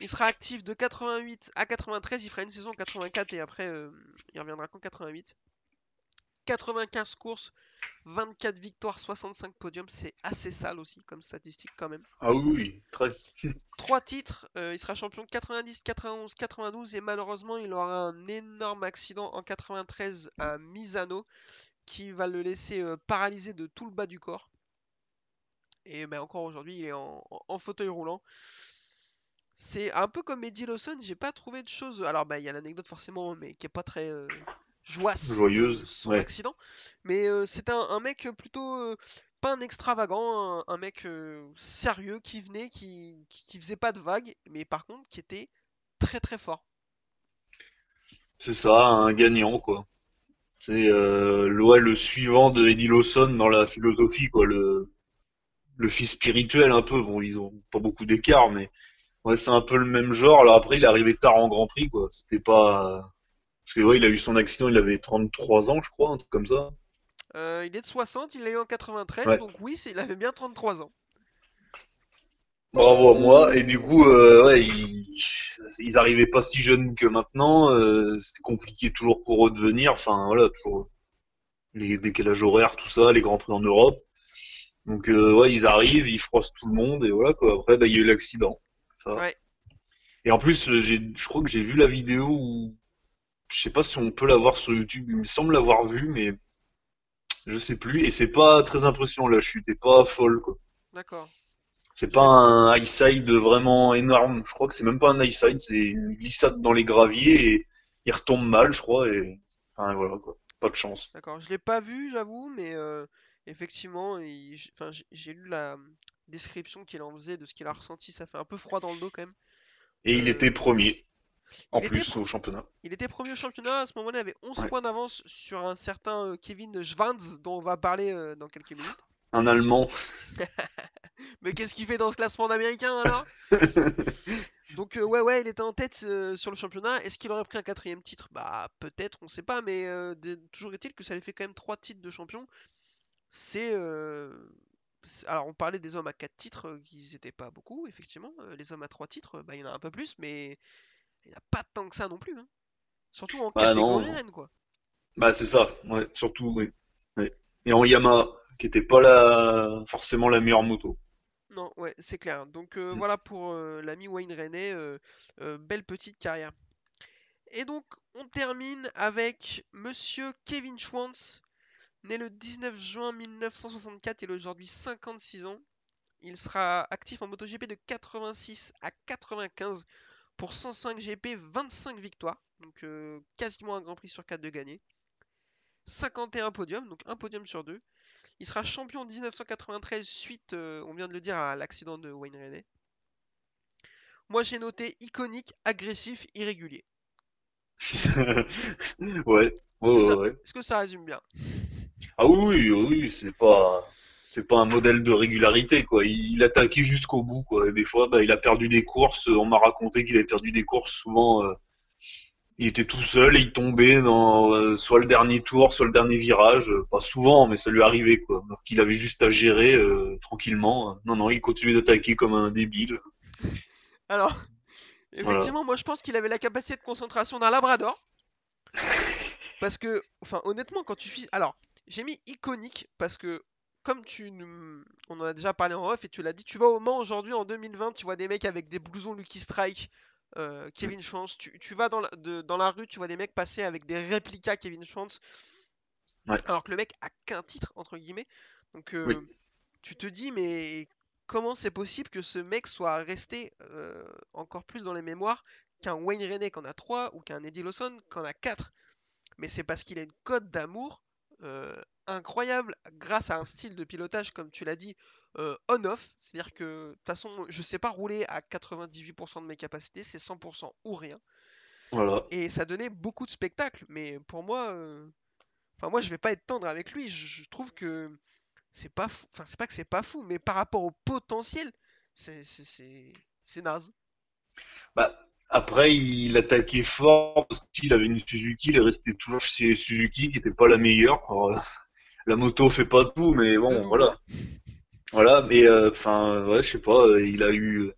S2: Il sera actif de 88 à 93. Il fera une saison en 84 et après euh, il reviendra qu'en 88. 95 courses, 24 victoires, 65 podiums. C'est assez sale aussi comme statistique quand même.
S3: Ah oui, oui, très.
S2: Trois titres, euh, il sera champion 90, 91, 92 et malheureusement il aura un énorme accident en 93 à Misano qui va le laisser euh, paralysé de tout le bas du corps. Et ben, encore aujourd'hui il est en, en- en fauteuil roulant. C'est un peu comme Eddie Lawson, j'ai pas trouvé de choses. Alors bah il y a l'anecdote forcément mais qui est pas très euh, joyeuse,
S3: Joyeuse,
S2: son
S3: ouais.
S2: accident. Mais euh, c'est un, un mec plutôt euh, pas un extravagant, un, un mec euh, sérieux qui venait, qui, qui, qui faisait pas de vagues, mais par contre qui était très très fort.
S3: C'est ça, un gagnant, quoi. C'est euh, ouais, le suivant de Eddie Lawson dans la philosophie, quoi. Le, le fils spirituel, un peu. Bon, ils ont pas beaucoup d'écart, mais ouais, c'est un peu le même genre. Alors après, il est arrivé tard en Grand Prix, quoi. C'était pas. Parce que ouais, il a eu son accident, il avait 33 ans, je crois, un truc comme ça.
S2: Euh, il est de 60, il l'a eu en 93,
S3: Ouais.
S2: donc oui, il avait bien 33 ans.
S3: Bravo à moi. Et du coup, euh, ouais, ils, ils arrivaient pas si jeunes que maintenant. euh, c'était compliqué toujours pour eux de venir. Enfin, voilà, toujours les décalages horaires, tout ça, les grands prix en Europe. Donc, euh, ouais, ils arrivent, ils froissent tout le monde et voilà quoi. Après, bah, il y a eu l'accident. Ça.
S2: Ouais.
S3: Et en plus, euh, j'ai, je crois que j'ai vu la vidéo où, je sais pas si on peut la voir sur YouTube. Il me semble l'avoir vue, mais je sais plus. Et c'est pas très impressionnant la chute, est pas folle quoi.
S2: D'accord.
S3: C'est pas un high side vraiment énorme. Je crois que c'est même pas un high side, c'est une glissade dans les graviers et il retombe mal, je crois. Et enfin, voilà quoi. Pas de chance.
S2: D'accord, je l'ai pas vu, j'avoue, mais euh, effectivement, il- enfin, j'ai lu la description qu'il en faisait de ce qu'il a ressenti, ça fait un peu froid dans le dos quand même.
S3: Et il
S2: Euh,
S3: était premier en
S2: il
S3: plus au championnat.
S2: Il était premier au championnat, à ce moment-là, il avait 11
S3: Ouais.
S2: points d'avance sur un certain euh, Kevin Schwanz, dont on va parler euh, dans quelques minutes.
S3: Un Allemand.
S2: Mais qu'est-ce qu'il fait dans ce classement d'américain alors? Donc euh, ouais ouais il était en tête euh, sur le championnat. Est-ce qu'il aurait pris un quatrième titre? Bah peut-être, on sait pas, mais euh, toujours est-il que ça lui fait quand même trois titres de champion. C'est- alors on parlait des hommes à quatre titres, euh, qui étaient pas beaucoup effectivement. Euh, les hommes à trois titres, bah il y en a un peu plus, mais il n'y en a pas tant que ça non plus. hein. Surtout en
S3: Bah
S2: catégorie
S3: non.
S2: reine quoi.
S3: Bah c'est ça, ouais, surtout, oui. Ouais. Et en Yamaha, qui était pas la forcément la meilleure moto.
S2: Non ouais c'est clair. Donc euh,
S3: Mm.
S2: voilà pour euh, l'ami Wayne euh, belle petite carrière. Et donc, on termine avec Monsieur Kevin Schwantz, né le 19 juin 1964, il a aujourd'hui 56 ans. Il sera actif en MotoGP de 86 à 95 pour 105 GP, 25 victoires, donc euh, quasiment un Grand Prix sur 4 de gagné. 51 podiums, donc un podium sur deux. Il sera champion en 1993 suite, euh, on vient de le dire, à l'accident de Wayne Rainey. Moi j'ai noté iconique, agressif, irrégulier.
S3: Ouais,
S2: que. Est-ce que ça résume bien?
S3: Ah oui, oui, c'est pas, c'est pas un modèle de régularité, quoi. Il, il attaquait jusqu'au bout, quoi. Et des fois, bah, il a perdu des courses. On m'a raconté qu'il avait perdu des courses. Souvent, euh, il était tout seul et il tombait dans euh, soit le dernier tour, soit le dernier virage. Euh, Pas souvent, mais ça lui arrivait, quoi. Alors qu'il avait juste à gérer euh, tranquillement. Non, non, il continuait d'attaquer comme un débile.
S2: Alors,
S3: Voilà.
S2: effectivement, moi je pense qu'il avait la capacité de concentration d'un labrador. Parce que, enfin, honnêtement, quand tu fais. Alors, j'ai mis iconique parce que, comme tu. nous- On en a déjà parlé en off et tu l'as dit, tu vas au Mans aujourd'hui en 2020, tu vois des mecs avec des blousons Lucky Strike, euh, Kevin Schwantz. Tu, tu vas dans la, de- dans la rue, tu vois des mecs passer avec des réplicas Kevin Schwantz.
S3: Ouais.
S2: Alors que le mec a qu'un titre, entre guillemets. Donc, euh,
S3: Oui.
S2: tu te dis, mais comment c'est possible que ce mec soit resté euh, encore plus dans les mémoires qu'un Wayne Rainey qu'en a 3 ou qu'un Eddie Lawson qu'en a 4 Mais c'est parce qu'il a une cote d'amour incroyable grâce à un style de pilotage, comme tu l'as dit, euh, on-off. C'est-à-dire que de toute façon, je sais pas rouler à 98% de mes capacités, c'est 100% ou rien.
S3: Voilà.
S2: Et ça donnait beaucoup de spectacles. Mais pour moi, euh, enfin moi je vais pas être tendre avec lui. Je, je trouve que c'est pas fou. Enfin c'est pas que c'est pas fou, mais par rapport au potentiel, c'est naze.
S3: Bah, après, il attaquait fort parce qu'il avait une Suzuki, il est resté toujours chez Suzuki, qui n'était pas la meilleure. Alors, euh, la moto fait pas tout, mais bon, voilà. Voilà, mais euh, enfin, ouais, je sais pas, euh, il a eu.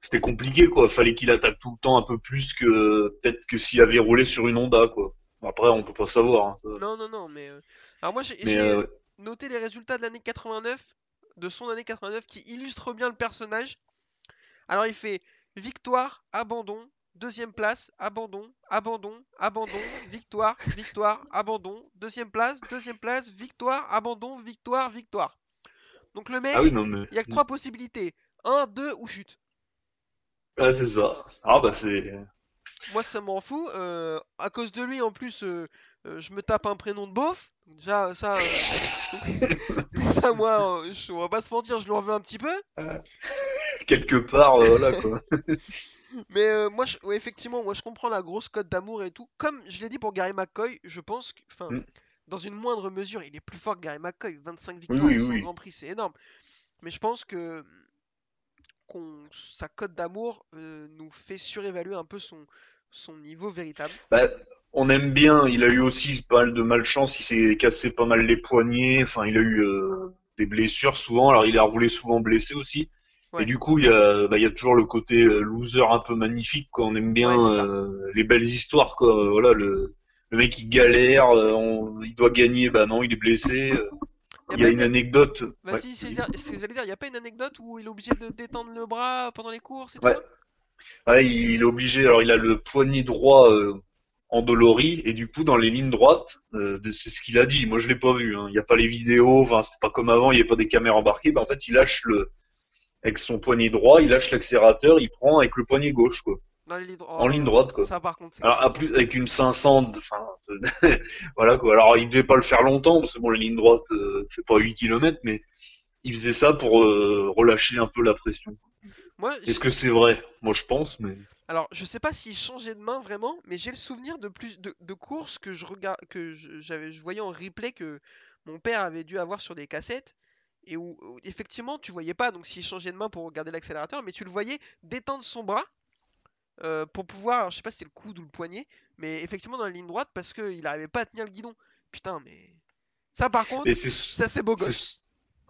S3: C'était compliqué, quoi. Fallait qu'il attaque tout le temps un peu plus que peut-être que s'il avait roulé sur une Honda, quoi. Après, on peut pas savoir. hein, ça.
S2: Non non non, mais alors moi j'ai
S3: euh,
S2: noté les résultats de l'année 89, de son année 89, qui illustrent bien le personnage. Alors il fait victoire, abandon, deuxième place, abandon, abandon, abandon, victoire, victoire, abandon, deuxième place, deuxième place, victoire, abandon, victoire, victoire. Donc le mec,
S3: Ah oui, non, mais.
S2: il y a que trois possibilités. 1, 2 ou chute.
S3: Ah, c'est ça. Ah, bah, c'est.
S2: Moi ça m'en fout. euh, à cause de lui en plus, euh, euh, je me tape un prénom de beauf. Déjà, ça, euh, ça, moi, je, on va pas se mentir, je lui en veux un petit peu.
S3: Quelque part, euh, voilà quoi.
S2: Mais euh, moi, je- ouais, effectivement, moi, je comprends la grosse cote d'amour et tout. Comme je l'ai dit pour Gary McCoy, je pense que, enfin,
S3: Mm.
S2: dans une moindre mesure, il est plus fort que Gary McCoy. 25 victoires
S3: oui,
S2: son
S3: oui.
S2: Grand Prix, c'est énorme. Mais je pense que qu'on, sa cote d'amour euh, nous fait surévaluer un peu son, son niveau véritable.
S3: Bah, on aime bien, il a eu aussi pas mal de malchance, il s'est cassé pas mal les poignets, enfin il a eu euh, des blessures souvent, alors il a roulé souvent blessé aussi.
S2: Ouais.
S3: Et du coup, il y a, bah, il y a toujours le côté euh, loser un peu magnifique, quoi. On aime bien
S2: Ouais,
S3: euh, les belles histoires, quoi. Voilà, le, le mec il galère, euh, on- il doit gagner, bah non, il est blessé. Il y a une anecdote. Ouais.
S2: Vas-y, c'est c'est ce que j'allais dire, il n'y a pas une anecdote où il est obligé de détendre le bras pendant les courses et tout
S3: Ouais. il est obligé. Alors, il a le poignet droit euh, endolori et du coup, dans les lignes droites, euh, c'est ce qu'il a dit. Moi, je l'ai pas vu. hein. Il n'y a pas les vidéos. Enfin, c'est pas comme avant. Il n'y a pas des caméras embarquées. Bah, en fait, il lâche le avec son poignet droit, il lâche l'accélérateur, il prend avec le poignet gauche, quoi.
S2: Dans les
S3: En ligne droite, quoi.
S2: Ça, par contre, c'est
S3: Alors, à plus avec une 500, de- enfin, voilà quoi. Alors, il devait pas le faire longtemps parce que bon, les lignes droites, euh, fait pas 8 km, mais il faisait ça pour euh, relâcher un peu la pression.
S2: Moi,
S3: Est-ce que c'est vrai? Moi, je pense, mais.
S2: Alors, je sais pas s'il changeait de main vraiment, mais j'ai le souvenir de plus de, de courses que je que je- j'avais, je voyais en replay que mon père avait dû avoir sur des cassettes et où, où, effectivement tu voyais pas donc s'il changeait de main pour regarder l'accélérateur, mais tu le voyais détendre son bras euh, pour pouvoir, alors je sais pas si c'était le coude ou le poignet, mais effectivement dans la ligne droite parce qu'il arrivait pas à tenir le guidon. Putain, mais ça par contre, ça c'est beau gosse.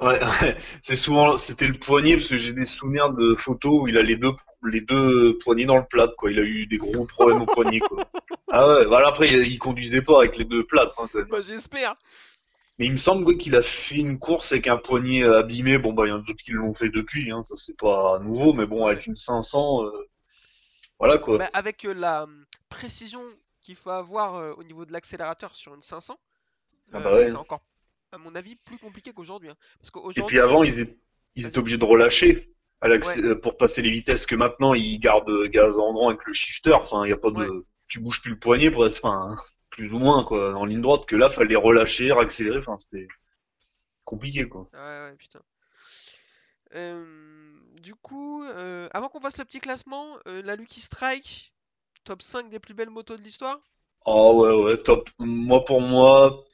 S3: Ouais, ouais. c'est souvent c'était le poignet parce que j'ai des souvenirs de photos où il a les deux les deux poignets dans le plat quoi. Il a eu des gros problèmes au poignet quoi. Ah ouais, voilà après il, il conduisait pas avec les deux plâtres hein.
S2: Bah, j'espère.
S3: Mais il me semble qu'il a fait une course avec un poignet euh, abîmé. Bon bah il y en a d'autres qui l'ont fait depuis hein, ça c'est pas nouveau mais bon avec une 500 euh, voilà quoi.
S2: Bah, avec euh, la hum, précision qu'il faut avoir euh, au niveau de l'accélérateur sur une 500,
S3: Ah bah ouais.
S2: c'est encore, à mon avis, plus compliqué qu'aujourd'hui. hein. Parce
S3: Et puis avant ils étaient, ils étaient
S2: Vas-y.
S3: obligés de relâcher à l'accé-
S2: Ouais.
S3: pour passer les vitesses que maintenant ils gardent gaz en grand avec le shifter. Enfin, il y a pas de,
S2: Ouais.
S3: tu bouges plus le poignet pour enfin, plus ou moins quoi, en ligne droite. Que là, fallait relâcher, accélérer. Enfin, c'était compliqué quoi.
S2: Ouais, ouais, putain. Euh, du coup, euh, avant qu'on fasse le petit classement, euh, la Lucky Strike, top 5 des plus belles motos de l'histoire?
S3: Ah ouais ouais top. Moi pour moi,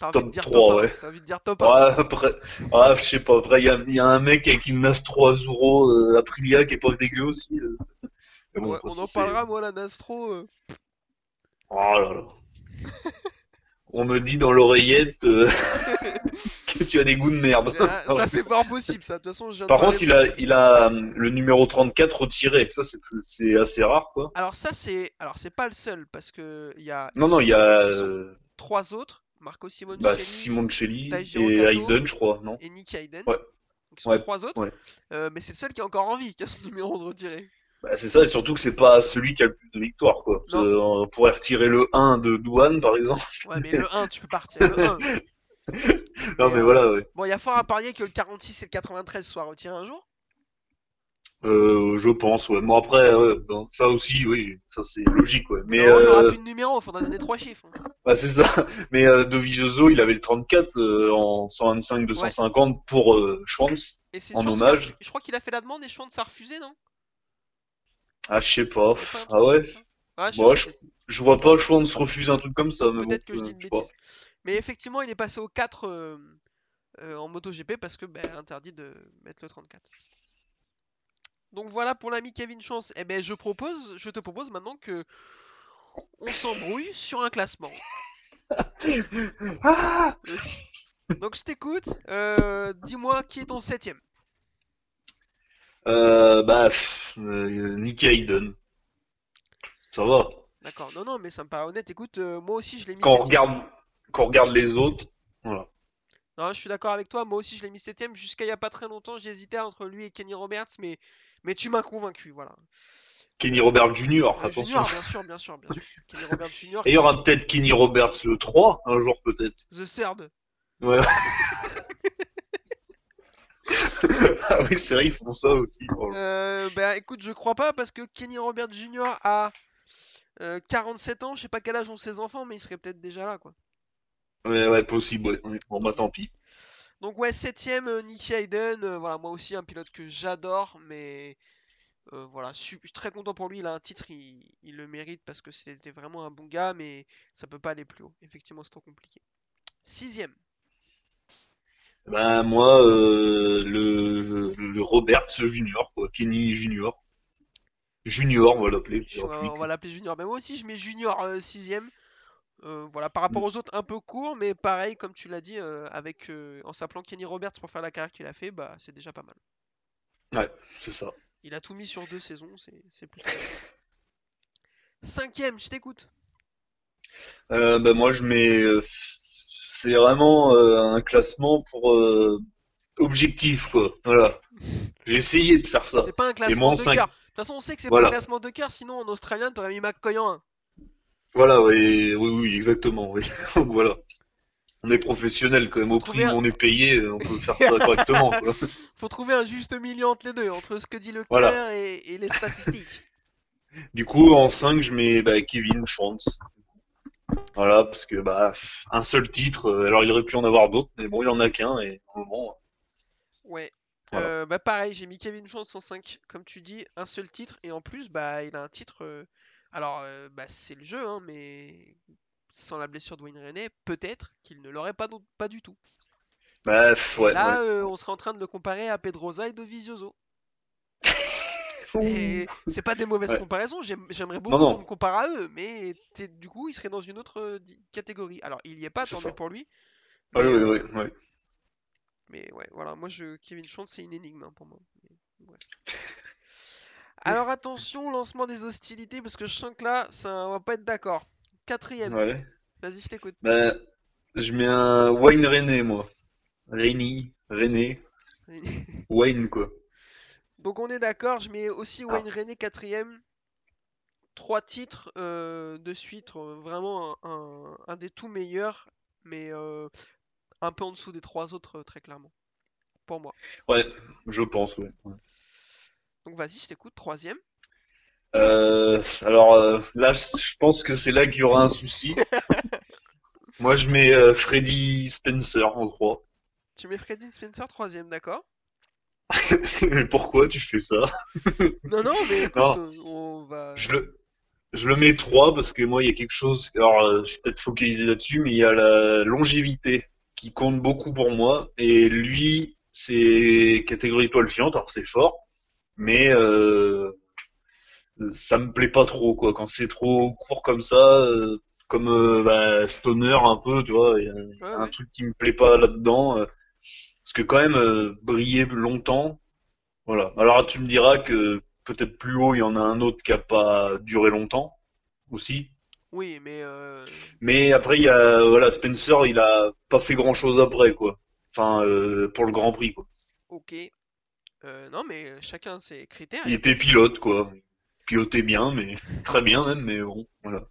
S2: T'as envie
S3: Top
S2: de dire
S3: 3,
S2: top 1.
S3: ouais.
S2: T'as envie de dire top 1.
S3: ouais, après, ah, je sais pas, vrai, il y a, il y a un mec avec une NAS 3 euros euh, Aprilia qui est pas dégueu aussi. euh, mais bon,
S2: Ouais, on en
S3: c'est-
S2: parlera, moi, la Nastro. euh,
S3: Oh là là. On me dit dans l'oreillette euh, que tu as des goûts de merde.
S2: ah, ça, c'est fort possible, ça. De toute façon, je viens
S3: Par contre, il a, il a euh, le numéro 34 retiré. Ça, c'est, c'est assez rare, quoi.
S2: Alors, ça, c'est. Alors, c'est pas le seul, parce que il y a
S3: Non, non, il y a euh,
S2: trois autres Marco Simoncelli
S3: bah, Simoncelli et. Hayden, je crois, non?
S2: et Nicky Hayden.
S3: Ouais.
S2: Donc, ils sont
S3: Ouais,
S2: trois autres.
S3: ouais.
S2: Euh, mais c'est le seul qui est encore en vie, qui a son numéro de retiré.
S3: Bah, c'est ça, et surtout que c'est pas celui qui a le plus de victoires, quoi. Euh, on pourrait retirer le 1 de Douane, par exemple.
S2: Ouais, mais le 1, tu peux pas retirer le 1.
S3: Non,
S2: Mais,
S3: mais
S2: euh,
S3: voilà, ouais.
S2: Bon, il y a fort à parier que le 46 et le 93 soient retirés un jour?
S3: Euh, je pense, ouais. Bon, après, ouais, bon, ça aussi, oui, ça c'est logique, ouais. Mais,
S2: Non, il y aura
S3: euh,
S2: plus de numéro, il faudra donner trois chiffres. hein.
S3: Bah c'est ça. Mais euh, Dovizioso, il avait le 34 euh, en 125-250 pour euh,
S2: c'est
S3: En
S2: Schwantz
S3: hommage.
S2: a- Je crois qu'il a fait la demande et Schwantz a refusé, non?
S3: Ah, je sais pas. Ah ouais?
S2: ça Ouais, je
S3: je, vois pas Schwanz refuser un truc comme ça. Mais
S2: Peut-être
S3: bon,
S2: que je
S3: euh,
S2: dis une
S3: pas.
S2: bêtise. Mais effectivement, il est passé au 4 euh, euh, en MotoGP parce que bah, interdit de mettre le 34. Donc voilà pour l'ami Kevin Chance. Eh ben je propose, je te propose maintenant que on s'embrouille sur un classement.
S3: Ah
S2: Donc je t'écoute. euh, Dis-moi qui est ton septième.
S3: Euh, bah, pff, euh, Nicky Hayden. Ça va.
S2: D'accord. Non non, mais ça me paraît honnête. Écoute, euh, moi aussi je l'ai mis
S3: Quand on
S2: septième.
S3: regarde, quand on regarde les autres, voilà.
S2: Non, je suis d'accord avec toi. Moi aussi je l'ai mis septième. Jusqu'à il y a pas très longtemps, j'hésitais entre lui et Kenny Roberts, mais mais tu m'as convaincu. Voilà.
S3: Kenny Roberts Jr.
S2: Euh,
S3: attention.
S2: Junior, bien sûr, bien sûr, bien sûr. Kenny Roberts Junior.
S3: Et il y aura peut-être Kenny Roberts le 3, un jour peut-être.
S2: The Third.
S3: Ouais. ah oui, c'est vrai, ils font ça aussi.
S2: Euh, bah écoute, je crois pas parce que Kenny Roberts Jr. a Euh, 47 ans, je sais pas quel âge ont ses enfants, mais il serait peut-être déjà là, quoi.
S3: Ouais, ouais, possible, ouais. Ouais. Bon, bah tant pis.
S2: Donc ouais, septième, euh, Nicky Hayden, euh, voilà, moi aussi un pilote que j'adore, mais euh, voilà, je suis très content pour lui, il a un titre, il, il le mérite parce que c'était vraiment un bon gars, mais ça peut pas aller plus haut. Effectivement, c'est trop compliqué. Sixième,
S3: Bah, moi, euh, le, le Roberts Junior, quoi. Kenny Junior. Junior, on va l'appeler.
S2: On va l'appeler Junior, mais moi aussi je mets Junior euh, sixième. Euh, voilà, par rapport
S3: Mm.
S2: aux autres un peu court, mais pareil, comme tu l'as dit, euh, avec euh, en s'appelant Kenny Roberts pour faire la carrière qu'il a fait, bah c'est déjà pas mal.
S3: Ouais, c'est ça.
S2: Il a tout mis sur deux saisons, c'est plutôt bien. Cinquième, je t'écoute.
S3: Euh, bah, moi, je mets. C'est vraiment euh, un classement pour euh, objectif, quoi. Voilà. J'ai essayé de faire ça.
S2: C'est pas un classement de
S3: cinq-
S2: cœur. De toute façon, on sait que c'est
S3: Voilà.
S2: pas un classement de cœur, sinon en australien, t'aurais mis McCoy en 1.
S3: Voilà, ouais, oui, oui, exactement. Oui. Donc voilà. On est professionnel quand même.
S2: Faut
S3: Au prix où on est payé, euh, on peut faire ça correctement, quoi.
S2: Faut trouver un juste milieu entre les deux, entre ce que dit le
S3: Voilà.
S2: cœur et, et les statistiques.
S3: Du coup, en 5, je mets bah, Kevin Schwantz. Voilà, parce que bah un seul titre, euh, alors il aurait pu en avoir d'autres, mais bon, il en a qu'un et au moment.
S2: Ouais.
S3: Voilà.
S2: Euh, bah pareil, j'ai mis Kevin Chance 105, comme tu dis, un seul titre, et en plus, bah il a un titre. euh, Alors, euh, bah c'est le jeu, hein, mais sans la blessure de Wayne René, peut-être qu'il ne l'aurait pas, pas du tout.
S3: Bah
S2: Et
S3: ouais,
S2: là,
S3: ouais.
S2: euh, on serait en train de le comparer à Pedrosa et Dovizioso. C'est pas des mauvaises
S3: Ouais.
S2: comparaisons, j'aime- j'aimerais beaucoup qu'on me compare à eux, mais du coup, il serait dans une autre euh, catégorie. Alors, il y est pas, tant mieux pour lui.
S3: Ouais,
S2: Mais,
S3: ouais,
S2: euh,
S3: ouais, ouais.
S2: mais ouais, voilà, moi, je, Kevin Chance, c'est une énigme hein, pour moi. Alors, attention, lancement des hostilités, parce que je sens que là, ça, on va pas être d'accord. Quatrième,
S3: Ouais.
S2: vas-y, je t'écoute.
S3: Bah, je mets un Wayne René, moi. René, René, Wayne, quoi.
S2: Donc, on est d'accord, je mets aussi
S3: Ah.
S2: Wayne René quatrième. Trois titres euh, de suite, euh, vraiment un, un- un des tout meilleurs, mais euh, un peu en dessous des trois autres, très clairement. Pour moi.
S3: Ouais, je pense, ouais. ouais.
S2: Donc, vas-y, je t'écoute, troisième.
S3: Euh, alors là, je pense que c'est là qu'il y aura un souci. Moi, je mets Freddy Spencer en 3.
S2: Tu mets Freddy Spencer troisième, d'accord?
S3: Pourquoi tu fais ça?
S2: Non, non, mais écoute,
S3: Non.
S2: euh, on va.
S3: Je le, je le mets 3 parce que moi, il y a quelque chose. Alors, euh, je suis peut-être focalisé là-dessus, mais il y a la longévité qui compte beaucoup pour moi. Et lui, c'est catégorie étoile filante, alors c'est fort, mais euh, ça me plaît pas trop, quoi. Quand c'est trop court comme ça, euh, comme euh, bah, Stoner un peu, tu vois, il y a
S2: Ouais,
S3: un
S2: ouais.
S3: truc qui me plaît pas là-dedans. Parce que quand même, euh, briller longtemps, voilà. Alors tu me diras que peut-être plus haut, il y en a un autre qui a pas duré longtemps aussi.
S2: Oui, mais euh,
S3: Mais après, il y a voilà, Spencer, il a pas fait grand-chose après, quoi. Enfin, euh, pour le Grand Prix, quoi.
S2: ok. Euh, non, mais chacun ses critères.
S3: Il était pilote, quoi. Pilotait bien, mais très bien même, mais bon, voilà.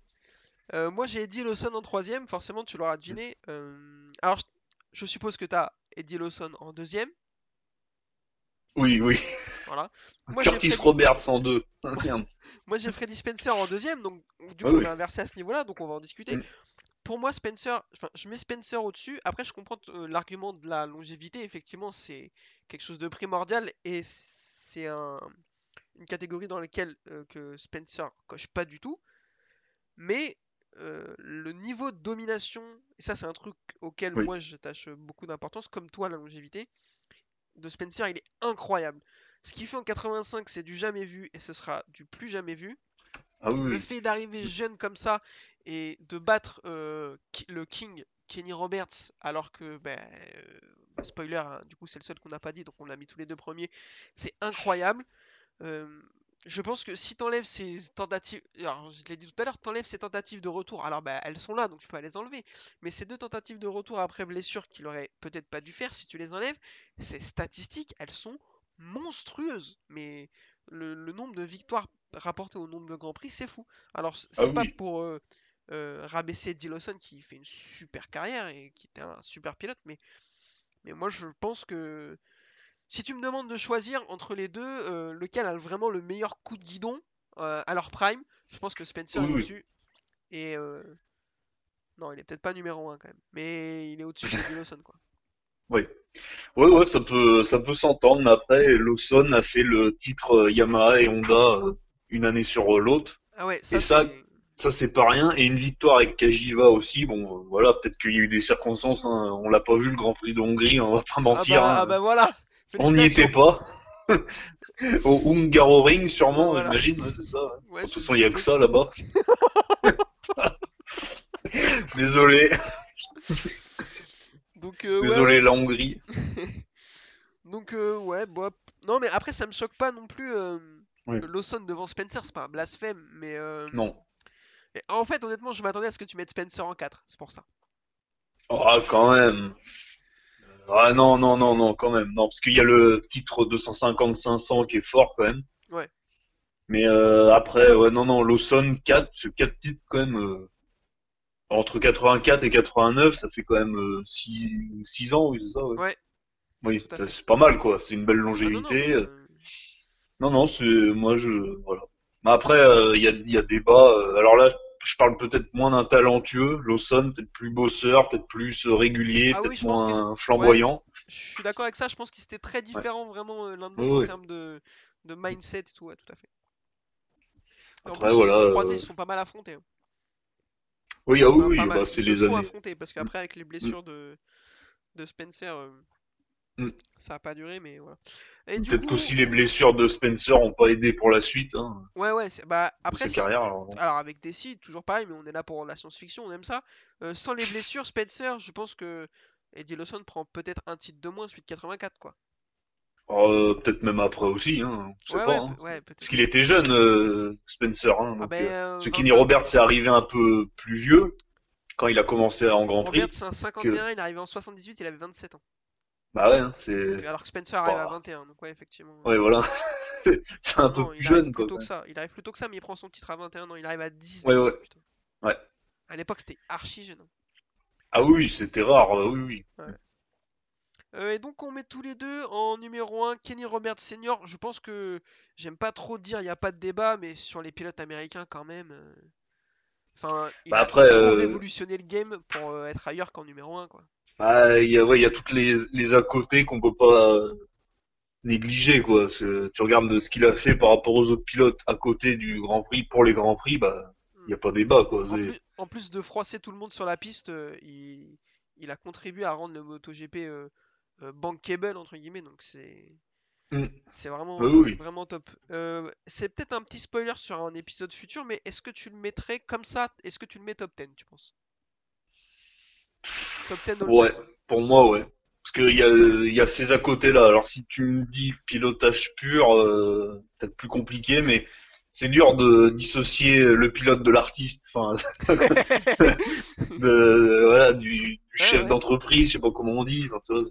S2: Euh, moi j'ai Eddie Lawson en troisième, forcément tu l'auras deviné. Euh, alors je, je suppose que tu as Eddie Lawson en deuxième.
S3: Oui, oui.
S2: Voilà. Moi j'ai
S3: Curtis
S2: Freddy,
S3: Roberts en deux.
S2: Moi, j'ai Freddy Spencer en deuxième, donc du
S3: Ouais,
S2: coup on
S3: oui.
S2: a inversé à ce niveau-là, donc on va en discuter.
S3: Mm.
S2: Pour moi Spencer, enfin je mets Spencer au-dessus. Après je comprends euh, l'argument de la longévité, effectivement c'est quelque chose de primordial et c'est un, une catégorie dans laquelle euh, que Spencer coche pas du tout. Mais euh, le niveau de domination, et ça c'est un truc auquel
S3: Oui.
S2: moi j'attache beaucoup d'importance, comme toi la longévité, de Spencer il est incroyable. Ce qu'il fait en 85 c'est du jamais vu et ce sera du plus jamais vu.
S3: Ah oui,
S2: Le fait d'arriver jeune comme ça et de battre euh, le King Kenny Roberts alors que ben, euh, spoiler hein, du coup c'est le seul qu'on n'a pas dit donc on l'a mis tous les deux premiers c'est incroyable Euh, je pense que si t'enlèves ces tentatives alors je te l'ai dit tout à l'heure t'enlèves ces tentatives de retour alors bah, elles sont là donc tu peux les enlever. Mais ces deux tentatives de retour après blessure qu'il aurait peut-être pas dû faire si tu les enlèves ces statistiques elles sont monstrueuses. Mais le, le nombre de victoires rapportées au nombre de grands prix c'est fou. Alors c-
S3: Ah
S2: c'est pas
S3: oui.
S2: pour euh, euh, rabaisser Eddie Lawson qui fait une super carrière et qui était un super pilote mais mais moi je pense que si tu me demandes de choisir entre les deux, euh, lequel a vraiment le meilleur coup de guidon euh, à leur prime, Je pense que Spencer
S3: Oui,
S2: est
S3: oui.
S2: au-dessus. Et euh, non, il est peut-être pas numéro 1 quand même. Mais il est au-dessus de Lawson, quoi.
S3: Oui. Ouais, ouais, ça peut, ça peut s'entendre, mais après, Lawson a fait le titre Yamaha et Honda une année sur l'autre.
S2: Ah ouais, ça,
S3: Et ça,
S2: c'est-
S3: Ça, c'est pas rien. Et une victoire avec Kajiva aussi. Bon, voilà, peut-être qu'il y a eu des circonstances. hein. On l'a pas vu le Grand Prix de Hongrie, on va pas
S2: Ah
S3: mentir.
S2: bah,
S3: hein.
S2: ah bah voilà.
S3: On n'y était pas. Au Hungaroring, sûrement,
S2: Voilà.
S3: j'imagine. ouais, c'est ça. ouais.
S2: Ouais,
S3: de toute façon, il y a que ça là-bas. Désolé,
S2: Donc, euh,
S3: désolé la Hongrie.
S2: Donc euh, ouais, bon, non mais après ça me choque pas non plus euh,
S3: Oui.
S2: Lawson devant Spencer, c'est pas un blasphème, mais
S3: Non.
S2: en fait honnêtement je m'attendais à ce que tu mettes Spencer en 4, c'est pour ça.
S3: Ah, quand même. Ah non, non, non, non, quand même. Non, parce qu'il y a le titre 250-500 qui est fort quand même.
S2: Ouais.
S3: Mais euh, après, ouais, non, non, Lawson 4, ce 4 titres quand même. euh, entre 84 et 89, ça fait quand même 6, ans, oui, c'est ça, ouais.
S2: Ouais.
S3: Oui, c'est pas mal, quoi. C'est une belle
S2: Ah non, non,
S3: longévité. euh,
S2: euh,
S3: Non, non, c'est moi je voilà. Mais après, euh, il y a, y a débat. euh, alors là, je parle peut-être moins d'un talentueux, Lawson, peut-être plus bosseur, peut-être plus euh, régulier,
S2: Ah oui,
S3: peut-être
S2: que
S3: moins flamboyant.
S2: je suis d'accord avec ça, je pense qu'ils étaient très différents vraiment euh, l'un de
S3: Oui,
S2: l'autre en
S3: oui.
S2: termes de, de mindset et tout, ouais, tout à fait. Et en
S3: Après,
S2: plus, ils
S3: voilà,
S2: sont
S3: euh,
S2: croisés, ils se sont pas mal affrontés. hein.
S3: Oui, ah oui, oui, bah, c'est
S2: ils se
S3: les
S2: sont affrontés parce qu'après avec les blessures de, de Spencer, euh,
S3: Mm.
S2: ça a pas duré, mais voilà.
S3: Peut-être
S2: coup,
S3: qu'aussi les blessures de Spencer ont pas aidé pour la suite hein,
S2: ouais, ouais, bah après,
S3: carrière. alors, bon.
S2: Alors avec DC, toujours pareil, mais on est là pour la science-fiction, on aime ça. Euh, sans les blessures, Spencer, je pense que Eddie Lawson prend peut-être un titre de moins, de 84, quoi.
S3: Euh, peut-être même après aussi, hein,
S2: Ouais,
S3: pas.
S2: ouais,
S3: hein.
S2: ouais.
S3: Parce qu'il était jeune, euh, Spencer. Hein,
S2: Ah ben,
S3: euh,
S2: 22.
S3: Kenny Roberts est arrivé un peu plus vieux quand il a commencé en Grand Prix.
S2: Robert, c'est un 51, il est arrivé en 78, il avait 27 ans.
S3: Bah ouais, hein, c'est.
S2: Alors que Spencer arrive à
S3: Bah.
S2: 21, donc ouais, effectivement.
S3: Ouais, voilà. c'est un
S2: Non,
S3: peu
S2: non,
S3: plus
S2: il arrive
S3: jeune, quoi.
S2: que ça. Il arrive plus tôt que ça, mais il prend son titre à 21 ans. Il arrive à 19
S3: Ouais,
S2: ans,
S3: ouais.
S2: putain.
S3: Ouais.
S2: À l'époque, c'était archi jeune. hein.
S3: Ah oui, c'était rare, euh, oui, oui.
S2: Euh, et donc on met tous les deux en numéro 1 Kenny Roberts Senior. Je pense que j'aime pas trop dire, il n'y a pas de débat, mais sur les pilotes américains quand même. euh, Enfin, il
S3: Bah
S2: a
S3: après,
S2: trop
S3: euh,
S2: révolutionné le game pour être ailleurs qu'en numéro 1 quoi.
S3: Bah, il y a, ouais, il y a toutes les, les à côté qu'on peut pas euh, négliger, quoi. Parce que tu regardes de ce qu'il a fait par rapport aux autres pilotes à côté du Grand Prix, pour les Grands Prix, bah, il y a pas débat, quoi.
S2: En plus, en plus de froisser tout le monde sur la piste, euh, il, il a contribué à rendre le MotoGP euh, euh, bankable entre guillemets, donc c'est
S3: Mm.
S2: c'est vraiment
S3: oui.
S2: vraiment top. Euh, c'est peut-être un petit spoiler sur un épisode futur, mais est-ce que tu le mettrais comme ça? Est-ce que tu le mets top 10, tu penses? Top 10 all
S3: Ouais, pour moi, ouais. Parce qu'il y a, y a ces à côté là. Alors si tu me dis pilotage pur, euh, peut-être plus compliqué, mais c'est dur de dissocier le pilote de l'artiste, enfin, de, voilà, du, du chef
S2: ouais.
S3: d'entreprise, je sais pas comment on dit. enfin,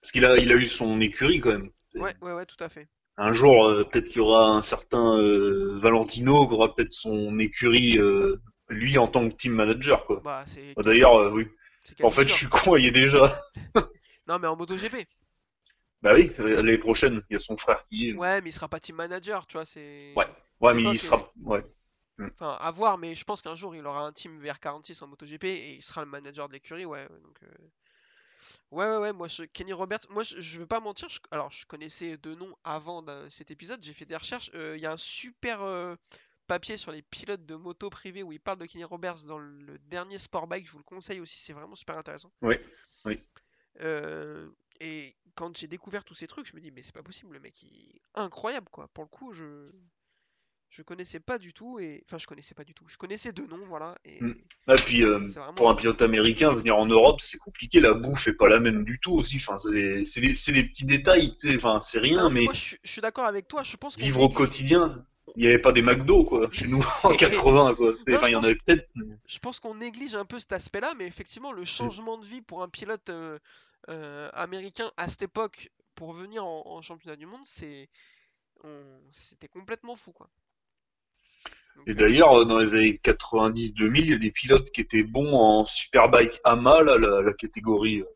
S3: parce qu'il a, il a eu son écurie quand même.
S2: Ouais, ouais, ouais, tout à fait.
S3: Un jour, euh, peut-être qu'il y aura un certain euh, Valentino qui aura peut-être son écurie, euh, lui en tant que team manager, quoi.
S2: Bah, c'est
S3: D'ailleurs, oui. En fait, je suis con, il y est déjà.
S2: Non, mais en MotoGP.
S3: Bah oui, l'année prochaine, il y a son frère qui est.
S2: Ouais, mais il sera pas team manager, tu vois, c'est.
S3: Ouais. Ouais, mais il sera. Ouais.
S2: Enfin, à voir, mais je pense qu'un jour il aura un team VR46 en MotoGP et il sera le manager de l'écurie, ouais. ouais, Donc, euh, ouais, ouais, ouais, moi, je... Kenny Roberts, moi, je, je veux pas mentir, je- alors je connaissais deux noms avant cet épisode, j'ai fait des recherches. euh, Il y a un super euh, papier sur les pilotes de moto privés où il parle de Kenny Roberts dans le dernier Sport Bike, je vous le conseille aussi, c'est vraiment super intéressant.
S3: Oui, oui.
S2: Euh, et quand j'ai découvert tous ces trucs, je me dis, mais c'est pas possible, le mec, il est incroyable, quoi. Pour le coup, je. Je connaissais pas du tout, et. Enfin, je connaissais pas du tout. Je connaissais deux noms, voilà. Et
S3: Mm. Ah, puis euh,
S2: vraiment.
S3: pour un pilote américain, venir en Europe, c'est compliqué. La bouffe est pas la même du tout aussi. Enfin, c'est des, petits détails. Enfin, c'est rien,
S2: Non,
S3: mais
S2: moi, je, suis- je suis d'accord avec toi. Je pense
S3: vivre au quotidien, il n'y avait pas des McDo quoi. Chez nous en 80 quoi. Enfin,
S2: je
S3: il y en
S2: pense-
S3: avait peut-être.
S2: Je pense qu'on néglige un peu cet aspect-là, mais effectivement, le changement de vie pour un pilote euh, euh, américain à cette époque pour venir en, en championnat du monde, c'est. on- C'était complètement fou, quoi. Donc,
S3: Et
S2: euh,
S3: d'ailleurs, dans les années 90-2000, il y a des pilotes qui étaient bons en Superbike AMA, là, la, la catégorie, euh,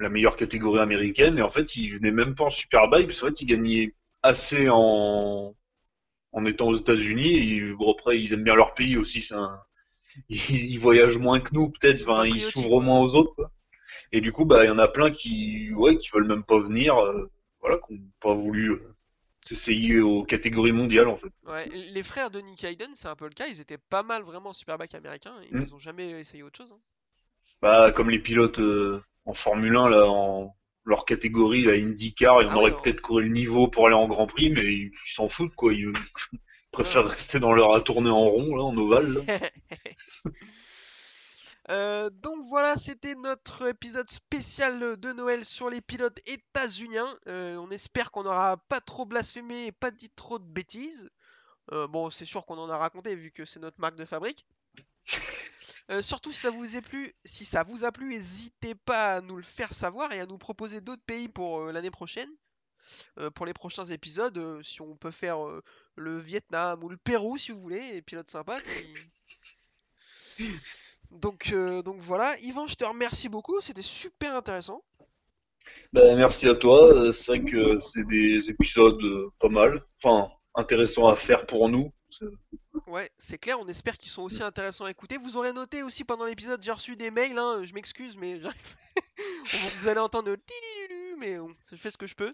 S3: la meilleure catégorie américaine, et en fait, ils venaient même pas en Superbike, parce qu'en fait, ils gagnaient assez en, en étant aux États-Unis. Bon, après, ils aiment bien leur pays aussi. Un... ils, ils voyagent moins que nous, peut-être. Enfin, ils s'ouvrent moins aux autres. Quoi. Et du coup, bah, il y en a plein qui, ouais, qui veulent même pas venir. euh, voilà, qui n'ont pas voulu euh, s'essayer aux catégories mondiales, en fait.
S2: Ouais, les frères de Nick Hayden, c'est un peu le cas. Ils étaient pas mal vraiment Superbike américains. et
S3: Mm.
S2: Ils ont jamais essayé autre chose. hein.
S3: Bah, comme les pilotes euh, en Formule 1, là, en leur catégorie, la IndyCar, il y en
S2: Ah oui, non.
S3: peut-être couru le niveau pour aller en Grand Prix, mais ils ils s'en foutent, quoi. Ils préfèrent
S2: Ouais.
S3: rester dans leur à tourner en rond, là, en ovale. là.
S2: Euh, donc voilà, c'était notre épisode spécial de Noël sur les pilotes états-uniens. Euh, on espère qu'on n'aura pas trop blasphémé et pas dit trop de bêtises. Euh, bon, c'est sûr qu'on en a raconté vu que c'est notre marque de fabrique. Euh, surtout si ça vous a plu, si ça vous a plu, n'hésitez pas à nous le faire savoir et à nous proposer d'autres pays pour euh, l'année prochaine. Euh, pour les prochains épisodes, euh, si on peut faire euh, le Vietnam ou le Pérou si vous voulez, et sympas. qui- Donc, euh, donc voilà, Yvan, je te remercie beaucoup, c'était super intéressant.
S3: Bah, merci à toi. C'est vrai que c'est des épisodes pas mal. Enfin, intéressants à faire pour nous.
S2: Ouais, c'est clair, on espère qu'ils sont aussi intéressants à écouter. Vous aurez noté aussi pendant l'épisode, j'ai reçu des mails, hein, je m'excuse, mais j'arrive. Vous allez entendre mais bon, je fais ce que je peux.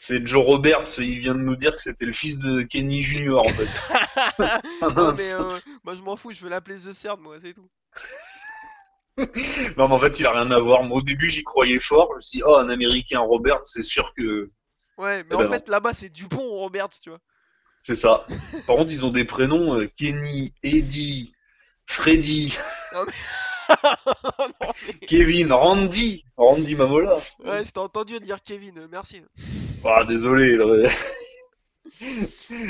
S3: C'est Joe Roberts, il vient de nous dire que c'était le fils de Kenny Junior, en fait. Ah,
S2: Non,
S3: mince.
S2: mais euh, moi je m'en fous, je veux l'appeler The Cerd, moi, c'est tout.
S3: Non, mais en fait, il a rien à voir. Moi, au début, j'y croyais fort. Je me suis dit, oh, un américain Robert, c'est sûr que
S2: Ouais, mais
S3: Eh
S2: en
S3: ben
S2: fait là-bas c'est Dupont Roberts, tu vois.
S3: C'est ça. Par contre, ils ont des prénoms euh, Kenny, Eddie, Freddy,
S2: Non, mais-
S3: Kevin, Randy. Randy Mamola.
S2: Ouais, je t'ai entendu dire Kevin, euh, merci.
S3: Ah, désolé. là.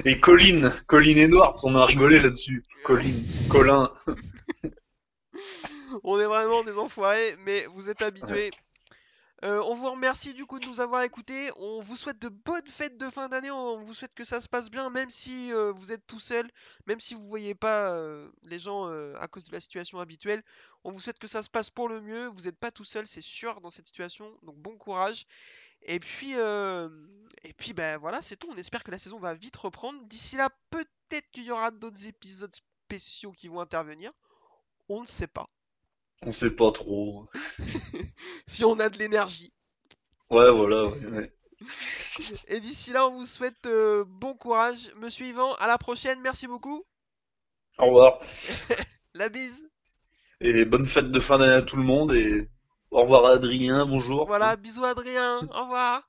S3: Et Colin, Colin Edwards, on a rigolé là-dessus. Colin, Colin.
S2: On est vraiment des enfoirés, mais vous êtes habitués. Euh, on vous remercie du coup de nous avoir écoutés. On vous souhaite de bonnes fêtes de fin d'année. On vous souhaite que ça se passe bien, même si euh, vous êtes tout seul, même si vous voyez pas euh, les gens à cause de la situation habituelle. On vous souhaite que ça se passe pour le mieux. Vous n'êtes pas tout seul, c'est sûr, dans cette situation. Donc bon courage. Et puis, et puis ben voilà, c'est tout. On espère que la saison va vite reprendre. D'ici là, peut-être qu'il y aura d'autres épisodes spéciaux qui vont intervenir. On ne sait pas.
S3: On sait pas trop.
S2: Si on a de l'énergie.
S3: Ouais, voilà. ouais, ouais.
S2: Et d'ici là, on vous souhaite euh, bon courage. Monsieur Yvan, à la prochaine. Merci beaucoup.
S3: Au revoir.
S2: La bise.
S3: Et bonne fête de fin d'année à tout le monde. Et au revoir à Adrien. Bonjour.
S2: Voilà, bisous Adrien. Au revoir.